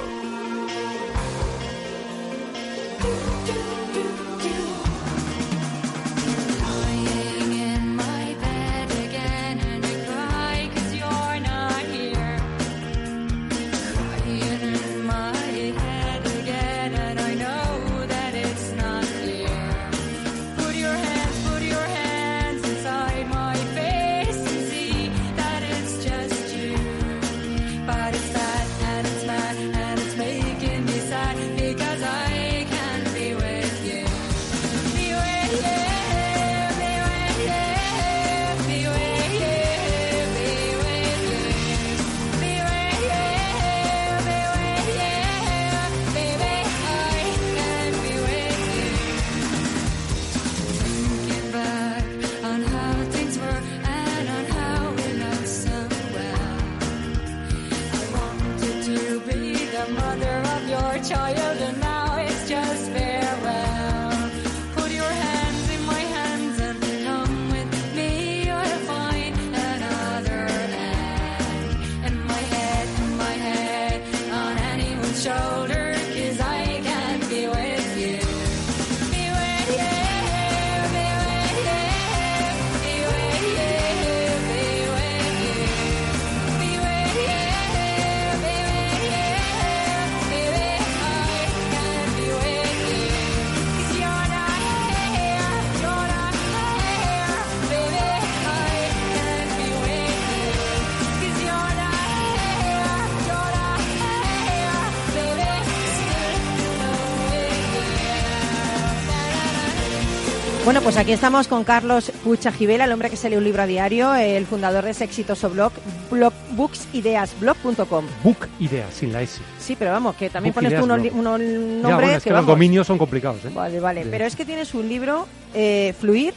Pues aquí estamos con Carlos Pucha Gibela, el hombre que se lee un libro a diario, el fundador de ese exitoso blog, blog booksideasblog.com. Book Ideas, sin la S. Sí, pero vamos, que también Book pones tú Ideas unos, Blog. unos Ya, nombres bueno, es que, que los vamos. dominios son complicados, ¿eh? Vale, vale. Pero es que tienes un libro, eh, Fluir,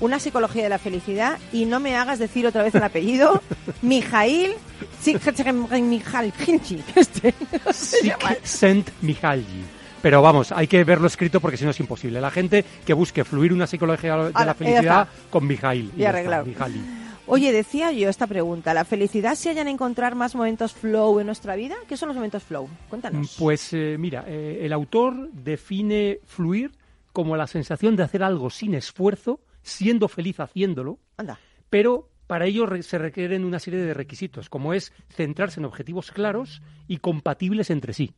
una psicología de la felicidad, y no me hagas decir otra vez el apellido, Mijail Csikszentmihalyi. Este, Pero vamos, hay que verlo escrito porque si no es imposible. La gente que busque fluir una psicología de la felicidad está. con Mijail. Y arreglado. Mijaili. Oye, decía yo esta pregunta, ¿la felicidad se hallan encontrar más momentos flow en nuestra vida? ¿Qué son los momentos flow? Cuéntanos. Pues eh, mira, eh, el autor define fluir como la sensación de hacer algo sin esfuerzo, siendo feliz haciéndolo, Anda. pero para ello re- se requieren una serie de requisitos, como es centrarse en objetivos claros y compatibles entre sí.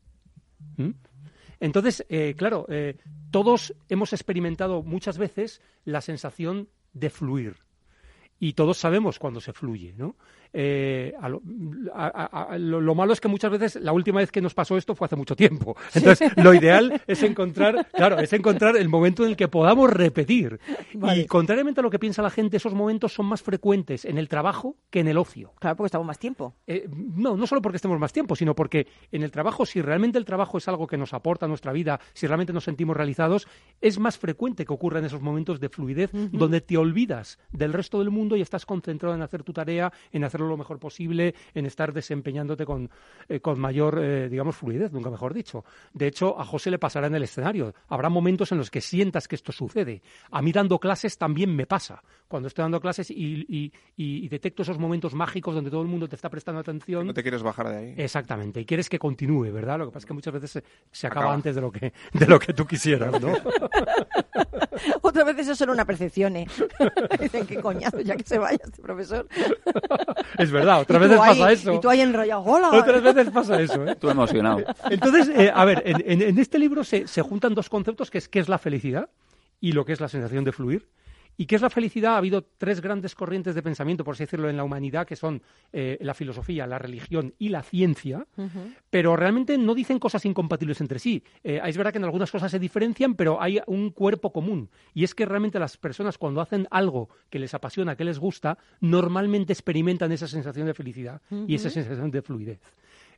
¿Mm? Entonces, eh, claro, eh, todos hemos experimentado muchas veces la sensación de fluir. Y todos sabemos cuando se fluye, ¿no? Eh, a lo, a- a- a- lo- lo malo es que muchas veces la última vez que nos pasó esto fue hace mucho tiempo. Entonces, lo ideal es encontrar, claro, es encontrar el momento en el que podamos repetir. Vale. Y contrariamente a lo que piensa la gente, esos momentos son más frecuentes en el trabajo que en el ocio. Claro, porque estamos más tiempo. Eh, no, no solo porque estemos más tiempo, sino porque en el trabajo, si realmente el trabajo es algo que nos aporta a nuestra vida, si realmente nos sentimos realizados, es más frecuente que ocurra en esos momentos de fluidez donde te olvidas del resto del mundo y estás concentrado en hacer tu tarea, en hacerlo lo mejor posible, en estar desempeñándote con, eh, con mayor, eh, digamos, fluidez, nunca mejor dicho. De hecho, a José le pasará en el escenario. Habrá momentos en los que sientas que esto sucede. A mí dando clases también me pasa. Cuando estoy dando clases y, y- y- detecto esos momentos mágicos donde todo el mundo te está prestando atención. No te quieres bajar de ahí. Exactamente, y quieres que continúe, ¿verdad? Lo que pasa es que muchas veces se, se acaba, Acaba. antes de lo que de lo que tú quisieras, ¿no? Otras veces eso era una percepción, ¿eh? Dicen, qué coñazo, ya que se vaya este profesor. es verdad, otras veces ahí- pasa eso. Y tú ahí enrollado, ¡hola! Otras veces pasa eso, ¿eh? Tú emocionado. Entonces, eh, a ver, en, en- en este libro se, se juntan dos conceptos, que es qué es la felicidad y lo que es la sensación de fluir. ¿Y qué es la felicidad? Ha habido tres grandes corrientes de pensamiento, por así decirlo, en la humanidad, que son eh, la filosofía, la religión y la ciencia, pero realmente no dicen cosas incompatibles entre sí. Eh, es verdad que en algunas cosas se diferencian, pero hay un cuerpo común. Y es que realmente las personas cuando hacen algo que les apasiona, que les gusta, normalmente experimentan esa sensación de felicidad y esa sensación de fluidez.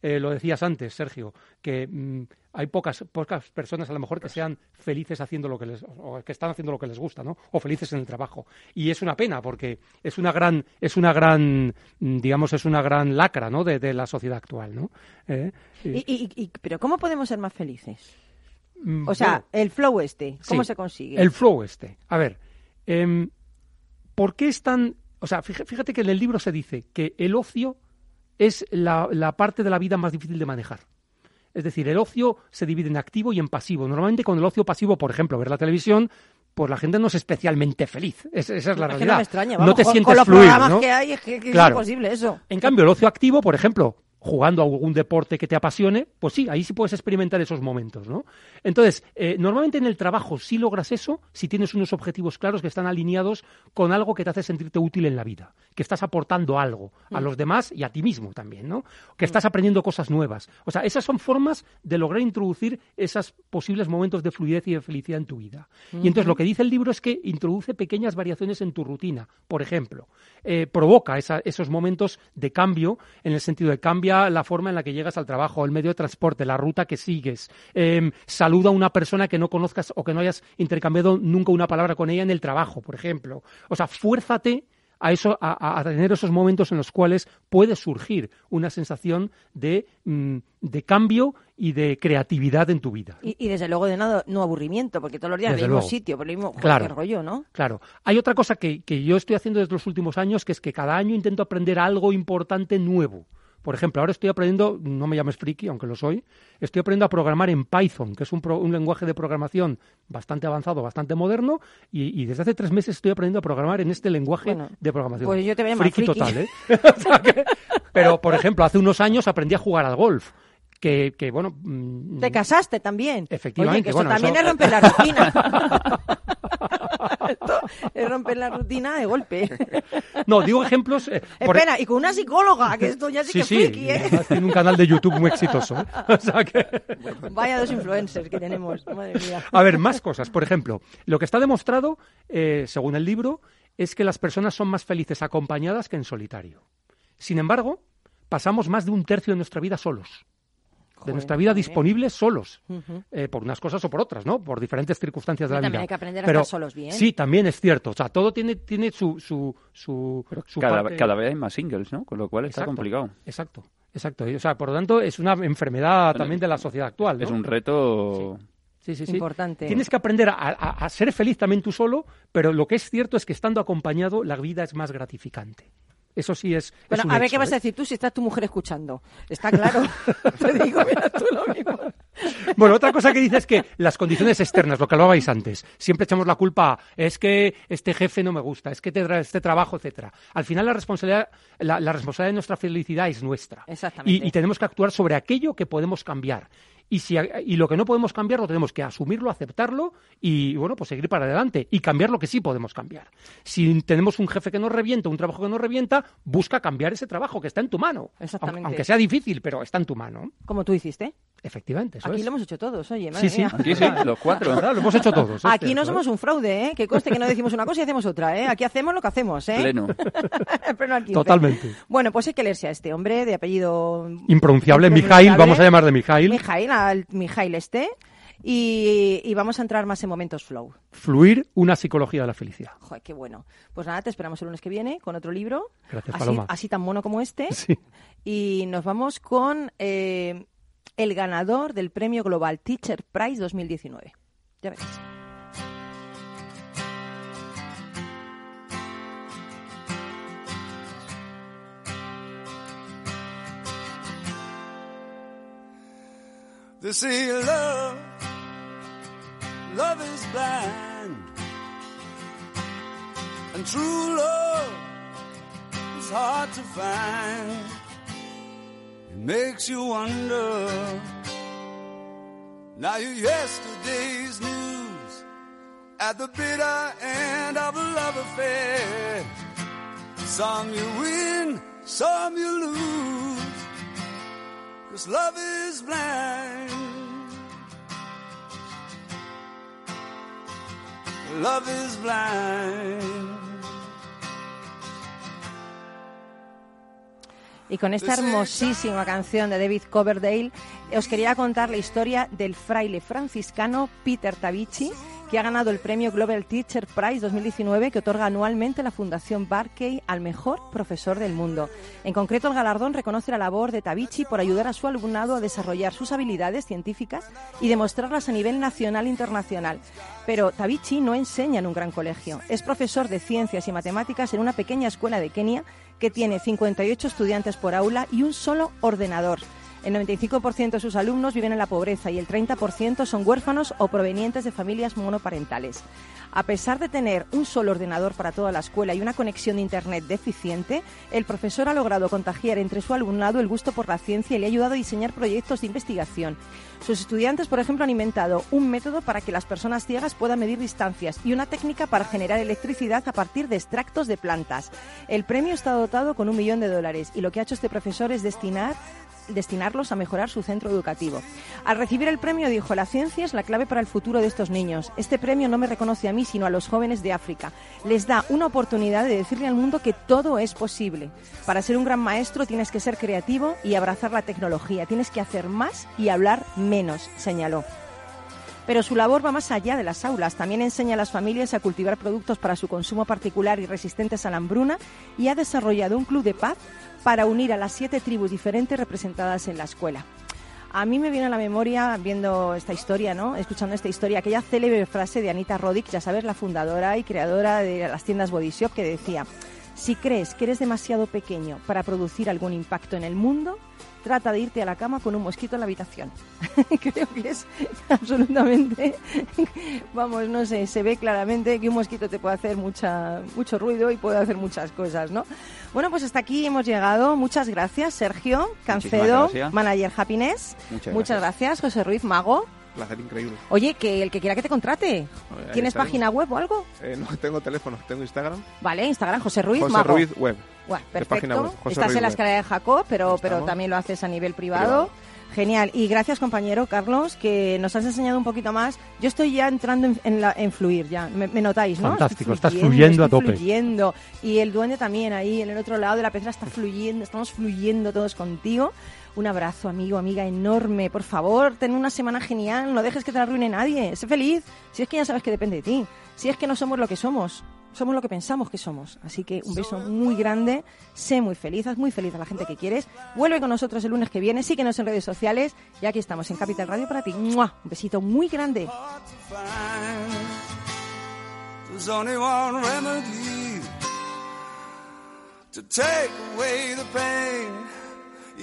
Eh, lo decías antes, Sergio, que mm, hay pocas, pocas personas a lo mejor que sean felices haciendo lo que les, o que están haciendo lo que les gusta, ¿no? O felices en el trabajo. Y es una pena porque es una gran, es una gran, mm, digamos, es una gran lacra, ¿no? De, de la sociedad actual, ¿no? Eh, y- Y, y- pero ¿cómo podemos ser más felices? Mm, O sea, bueno, el flow este, ¿cómo sí, se consigue? El flow este. A ver, em, ¿por qué es tan...? O sea, fíjate que en el libro se dice que el ocio es la, la parte de la vida más difícil de manejar. Es decir, el ocio se divide en activo y en pasivo. Normalmente con el ocio pasivo, por ejemplo, ver la televisión, pues la gente no es especialmente feliz. Es- esa es la realidad. no me extraña, no te con- sientes con los fluir, programas ¿no? que hay, es que- que es Claro. imposible eso. En cambio, el ocio activo, por ejemplo, jugando a algún deporte que te apasione, pues sí, ahí sí puedes experimentar esos momentos, ¿no? Entonces, eh, normalmente en el trabajo sí logras eso si tienes unos objetivos claros que están alineados con algo que te hace sentirte útil en la vida, que estás aportando algo a Mm. los demás y a ti mismo también, ¿no? Que estás aprendiendo cosas nuevas. O sea, esas son formas de lograr introducir esos posibles momentos de fluidez y de felicidad en tu vida. Y entonces lo que dice el libro es que introduce pequeñas variaciones en tu rutina. Por ejemplo, eh, provoca esa- esos momentos de cambio en el sentido de cambia la forma en la que llegas al trabajo, el medio de transporte, la ruta que sigues, em, saluda a una persona que no conozcas o que no hayas intercambiado nunca una palabra con ella en el trabajo, por ejemplo. O sea, fuérzate a eso, a, a- tener esos momentos en los cuales puede surgir una sensación de, mm, de cambio y de creatividad en tu vida. Y, y desde luego de nada, no aburrimiento, porque todos los días en el mismo luego. sitio, por el mismo Claro. rollo, ¿no? Claro. Hay otra cosa que, que yo estoy haciendo desde los últimos años, que es que cada año intento aprender algo importante nuevo. Por ejemplo, ahora estoy aprendiendo, no me llames friki, aunque lo soy, estoy aprendiendo a programar en Python, que es un, pro- un lenguaje de programación bastante avanzado, bastante moderno, y, y desde hace tres meses estoy aprendiendo a programar en este lenguaje Bueno, de programación. pues yo te voy a llamar friki, friki. total, ¿eh? O sea que- pero, por ejemplo, hace unos años aprendí a jugar al golf, que, que bueno... mm, Te casaste también. Efectivamente, Oye, que esto bueno, también eso- es romper la rutina. esto es romper la rutina de golpe. No, digo ejemplos... eh, por- Espera, y con una psicóloga, que esto ya sí, Sí, que sí, friki, ¿eh? tiene un canal de YouTube muy exitoso. ¿eh? O sea que... Vaya dos influencers que tenemos, madre mía. A ver, más cosas. Por ejemplo, lo que está demostrado, eh, según el libro, es que las personas son más felices acompañadas que en solitario. Sin embargo, pasamos más de un tercio de nuestra vida solos. De nuestra vida madre. disponible solos. Eh, por unas cosas o por otras, ¿no? Por diferentes circunstancias de Y la también vida. hay que aprender a Pero estar solos bien. Sí, también es cierto. O sea, todo tiene, tiene su, su, su, su Cada, parte- cada vez hay más singles, ¿no? Con lo cual está Exacto, complicado. Exacto, exacto. O sea, por lo tanto, es una enfermedad también de la sociedad actual. ¿no? Es un reto Sí, sí, sí. Importante. Tienes que aprender a, a- a ser feliz también tú solo, pero lo que es cierto es que estando acompañado la vida es más gratificante. Eso sí es. es Bueno, un a ver hecho, qué vas ¿eh? a decir tú si está tu mujer escuchando. Está claro. Te digo, mira tú lo mismo. Bueno, otra cosa que dice es que las condiciones externas, lo que hablabais antes, siempre echamos la culpa a es que este jefe no me gusta, es que te tra- este trabajo, etcétera. Al final la responsabilidad, la, la responsabilidad de nuestra felicidad es nuestra. Exactamente. Y, y tenemos que actuar sobre aquello que podemos cambiar. Y, si, y lo que no podemos cambiar lo tenemos que asumirlo, aceptarlo y, bueno, pues seguir para adelante y cambiar lo que sí podemos cambiar. Si tenemos un jefe que nos revienta, un trabajo que nos revienta, busca cambiar ese trabajo que está en tu mano. Exactamente. Aunque, aunque sea difícil, pero está en tu mano. Como tú hiciste. Efectivamente, eso Aquí es. lo hemos hecho todos, oye. Sí, madre sí. mía. Aquí sí, los cuatro. La verdad, lo hemos hecho todos, Aquí cierto, no somos un fraude, ¿eh? Que conste que no decimos una cosa y hacemos otra, ¿eh? Aquí hacemos lo que hacemos, ¿eh? Pleno. Pleno al. Totalmente. Bueno, pues hay que leerse a este hombre de apellido... Impronunciable, impronunciable. Mijail, vamos a llamar de Mijail. Mijail, al Mijail este. Y, y vamos a entrar más en momentos flow. Fluir una psicología de la felicidad. Joder, qué bueno. Pues nada, te esperamos el lunes que viene con otro libro. Gracias, así, Paloma. así tan mono como este. Sí. Y nos vamos con eh, el ganador del Premio Global Teacher Prize 2019. Ya veréis. They say love, love is blind. And true love is hard to find. It makes you wonder. Now you're yesterday's news at the bitter end of a love affair. Some you win, some you lose. Cause love is blind. Love is blind. Y con esta hermosísima canción de David Coverdale, os quería contar la historia del fraile franciscano Peter Tavici, que ha ganado el premio Global Teacher Prize 2019 que otorga anualmente la Fundación Barkey al mejor profesor del mundo. En concreto, el galardón reconoce la labor de Tavici por ayudar a su alumnado a desarrollar sus habilidades científicas y demostrarlas a nivel nacional e internacional. Pero Tavici no enseña en un gran colegio. Es profesor de ciencias y matemáticas en una pequeña escuela de Kenia que tiene 58 estudiantes por aula y un solo ordenador. El 95% de sus alumnos viven en la pobreza y el 30% son huérfanos o provenientes de familias monoparentales. A pesar de tener un solo ordenador para toda la escuela y una conexión de Internet deficiente, el profesor ha logrado contagiar entre su alumnado el gusto por la ciencia y le ha ayudado a diseñar proyectos de investigación. Sus estudiantes, por ejemplo, han inventado un método para que las personas ciegas puedan medir distancias y una técnica para generar electricidad a partir de extractos de plantas. El premio está dotado con un millón de dólares y lo que ha hecho este profesor es destinar destinarlos a mejorar su centro educativo. Al recibir el premio dijo, la ciencia es la clave para el futuro de estos niños. Este premio no me reconoce a mí, sino a los jóvenes de África. Les da una oportunidad de decirle al mundo que todo es posible. Para ser un gran maestro tienes que ser creativo y abrazar la tecnología. Tienes que hacer más y hablar menos, señaló. Pero su labor va más allá de las aulas. También enseña a las familias a cultivar productos para su consumo particular y resistentes a la hambruna y ha desarrollado un club de paz para unir a las siete tribus diferentes representadas en la escuela. A mí me viene a la memoria, viendo esta historia, ¿no? escuchando esta historia, aquella célebre frase de Anita Roddick, ya sabes, la fundadora y creadora de las tiendas Body Shop, que decía, si crees que eres demasiado pequeño para producir algún impacto en el mundo, trata de irte a la cama con un mosquito en la habitación. Creo que es absolutamente, vamos, no sé, se ve claramente que un mosquito te puede hacer mucha, mucho ruido y puede hacer muchas cosas, ¿no? Bueno, pues hasta aquí hemos llegado. Muchas gracias, Sergio Cancedo, gracias. Manager Happiness. Muchas gracias, José Ruiz Mago. Placer increíble. Oye, que el que quiera que te contrate, ¿tienes estaremos. página web o algo? Eh, no tengo teléfono, tengo Instagram. Vale, Instagram, José Ruiz José Mago. Ruiz Web. Página perfecto. web, Estás Ruiz en la Web. escalera de Jacob, pero, pero también lo haces a nivel privado. Genial. Y gracias, compañero Carlos, que nos has enseñado un poquito más. Yo estoy ya entrando en, en la- en fluir ya. Me, me notáis, ¿no? Fantástico, Estoy estás fluyendo a tope. fluyendo. Y el duende también ahí, en el otro lado de la pecera, está fluyendo. Estamos fluyendo todos contigo. Un abrazo, amigo, amiga, enorme. Por favor, ten una semana genial. No dejes que te la arruine nadie. Sé feliz. Si es que ya sabes que depende de ti. Si es que no somos lo que somos. somos lo que pensamos que somos. Así que un beso muy grande, sé muy feliz, haz muy feliz a la gente que quieres. Vuelve con nosotros el lunes que viene, síguenos en redes sociales y aquí estamos en Capital Radio para ti. ¡Mua! Un besito muy grande. To take away the pain.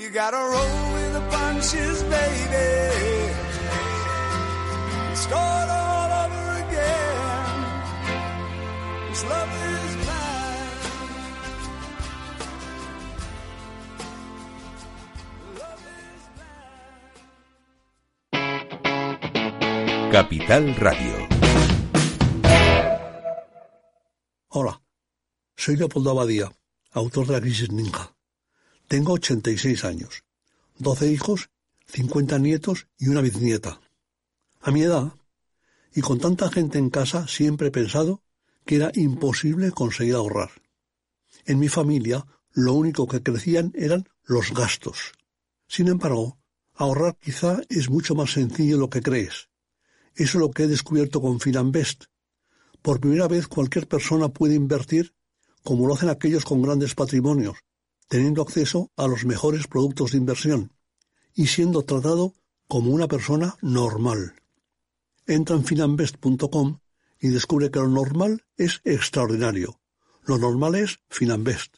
You gotta roll with the punches, baby. Start all over again. This love is blind. Capital Radio. Hola, soy Leopoldo Abadía, autor de La Crisis Ninja. Tengo 86 años, 12 hijos, 50 nietos y una bisnieta. A mi edad, y con tanta gente en casa, siempre he pensado que era imposible conseguir ahorrar. En mi familia, lo único que crecían eran los gastos. Sin embargo, ahorrar quizá es mucho más sencillo de lo que crees. Eso es lo que he descubierto con Finanbest. Por primera vez cualquier persona puede invertir como lo hacen aquellos con grandes patrimonios, teniendo acceso a los mejores productos de inversión y siendo tratado como una persona normal. Entra en finanbest.com y descubre que lo normal es extraordinario. Lo normal es Finanbest.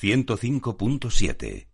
105.7.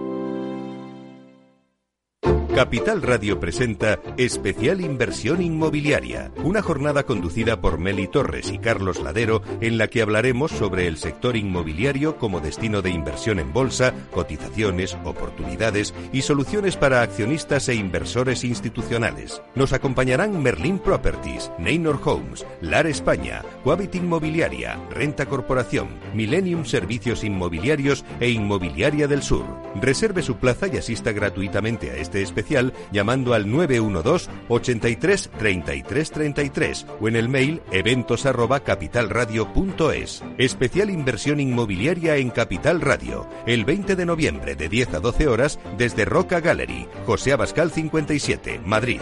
Capital Radio presenta Especial Inversión Inmobiliaria, una jornada conducida por Meli Torres y Carlos Ladero en la que hablaremos sobre el sector inmobiliario como destino de inversión en bolsa, cotizaciones, oportunidades y soluciones para accionistas e inversores institucionales. Nos acompañarán Merlin Properties, Neynor Homes, LAR España, Quabit Inmobiliaria, Renta Corporación, Millennium Servicios Inmobiliarios e Inmobiliaria del Sur. Reserve su plaza y asista gratuitamente a este especial llamando al 912 83 33 33 o en el mail eventos arroba capitalradio.es. Especial inversión inmobiliaria en Capital Radio, el 20 de noviembre de 10 a 12 horas desde Roca Gallery, José Abascal 57, Madrid.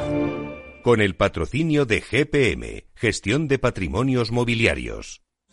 Con el patrocinio de GPM, Gestión de Patrimonios Mobiliarios.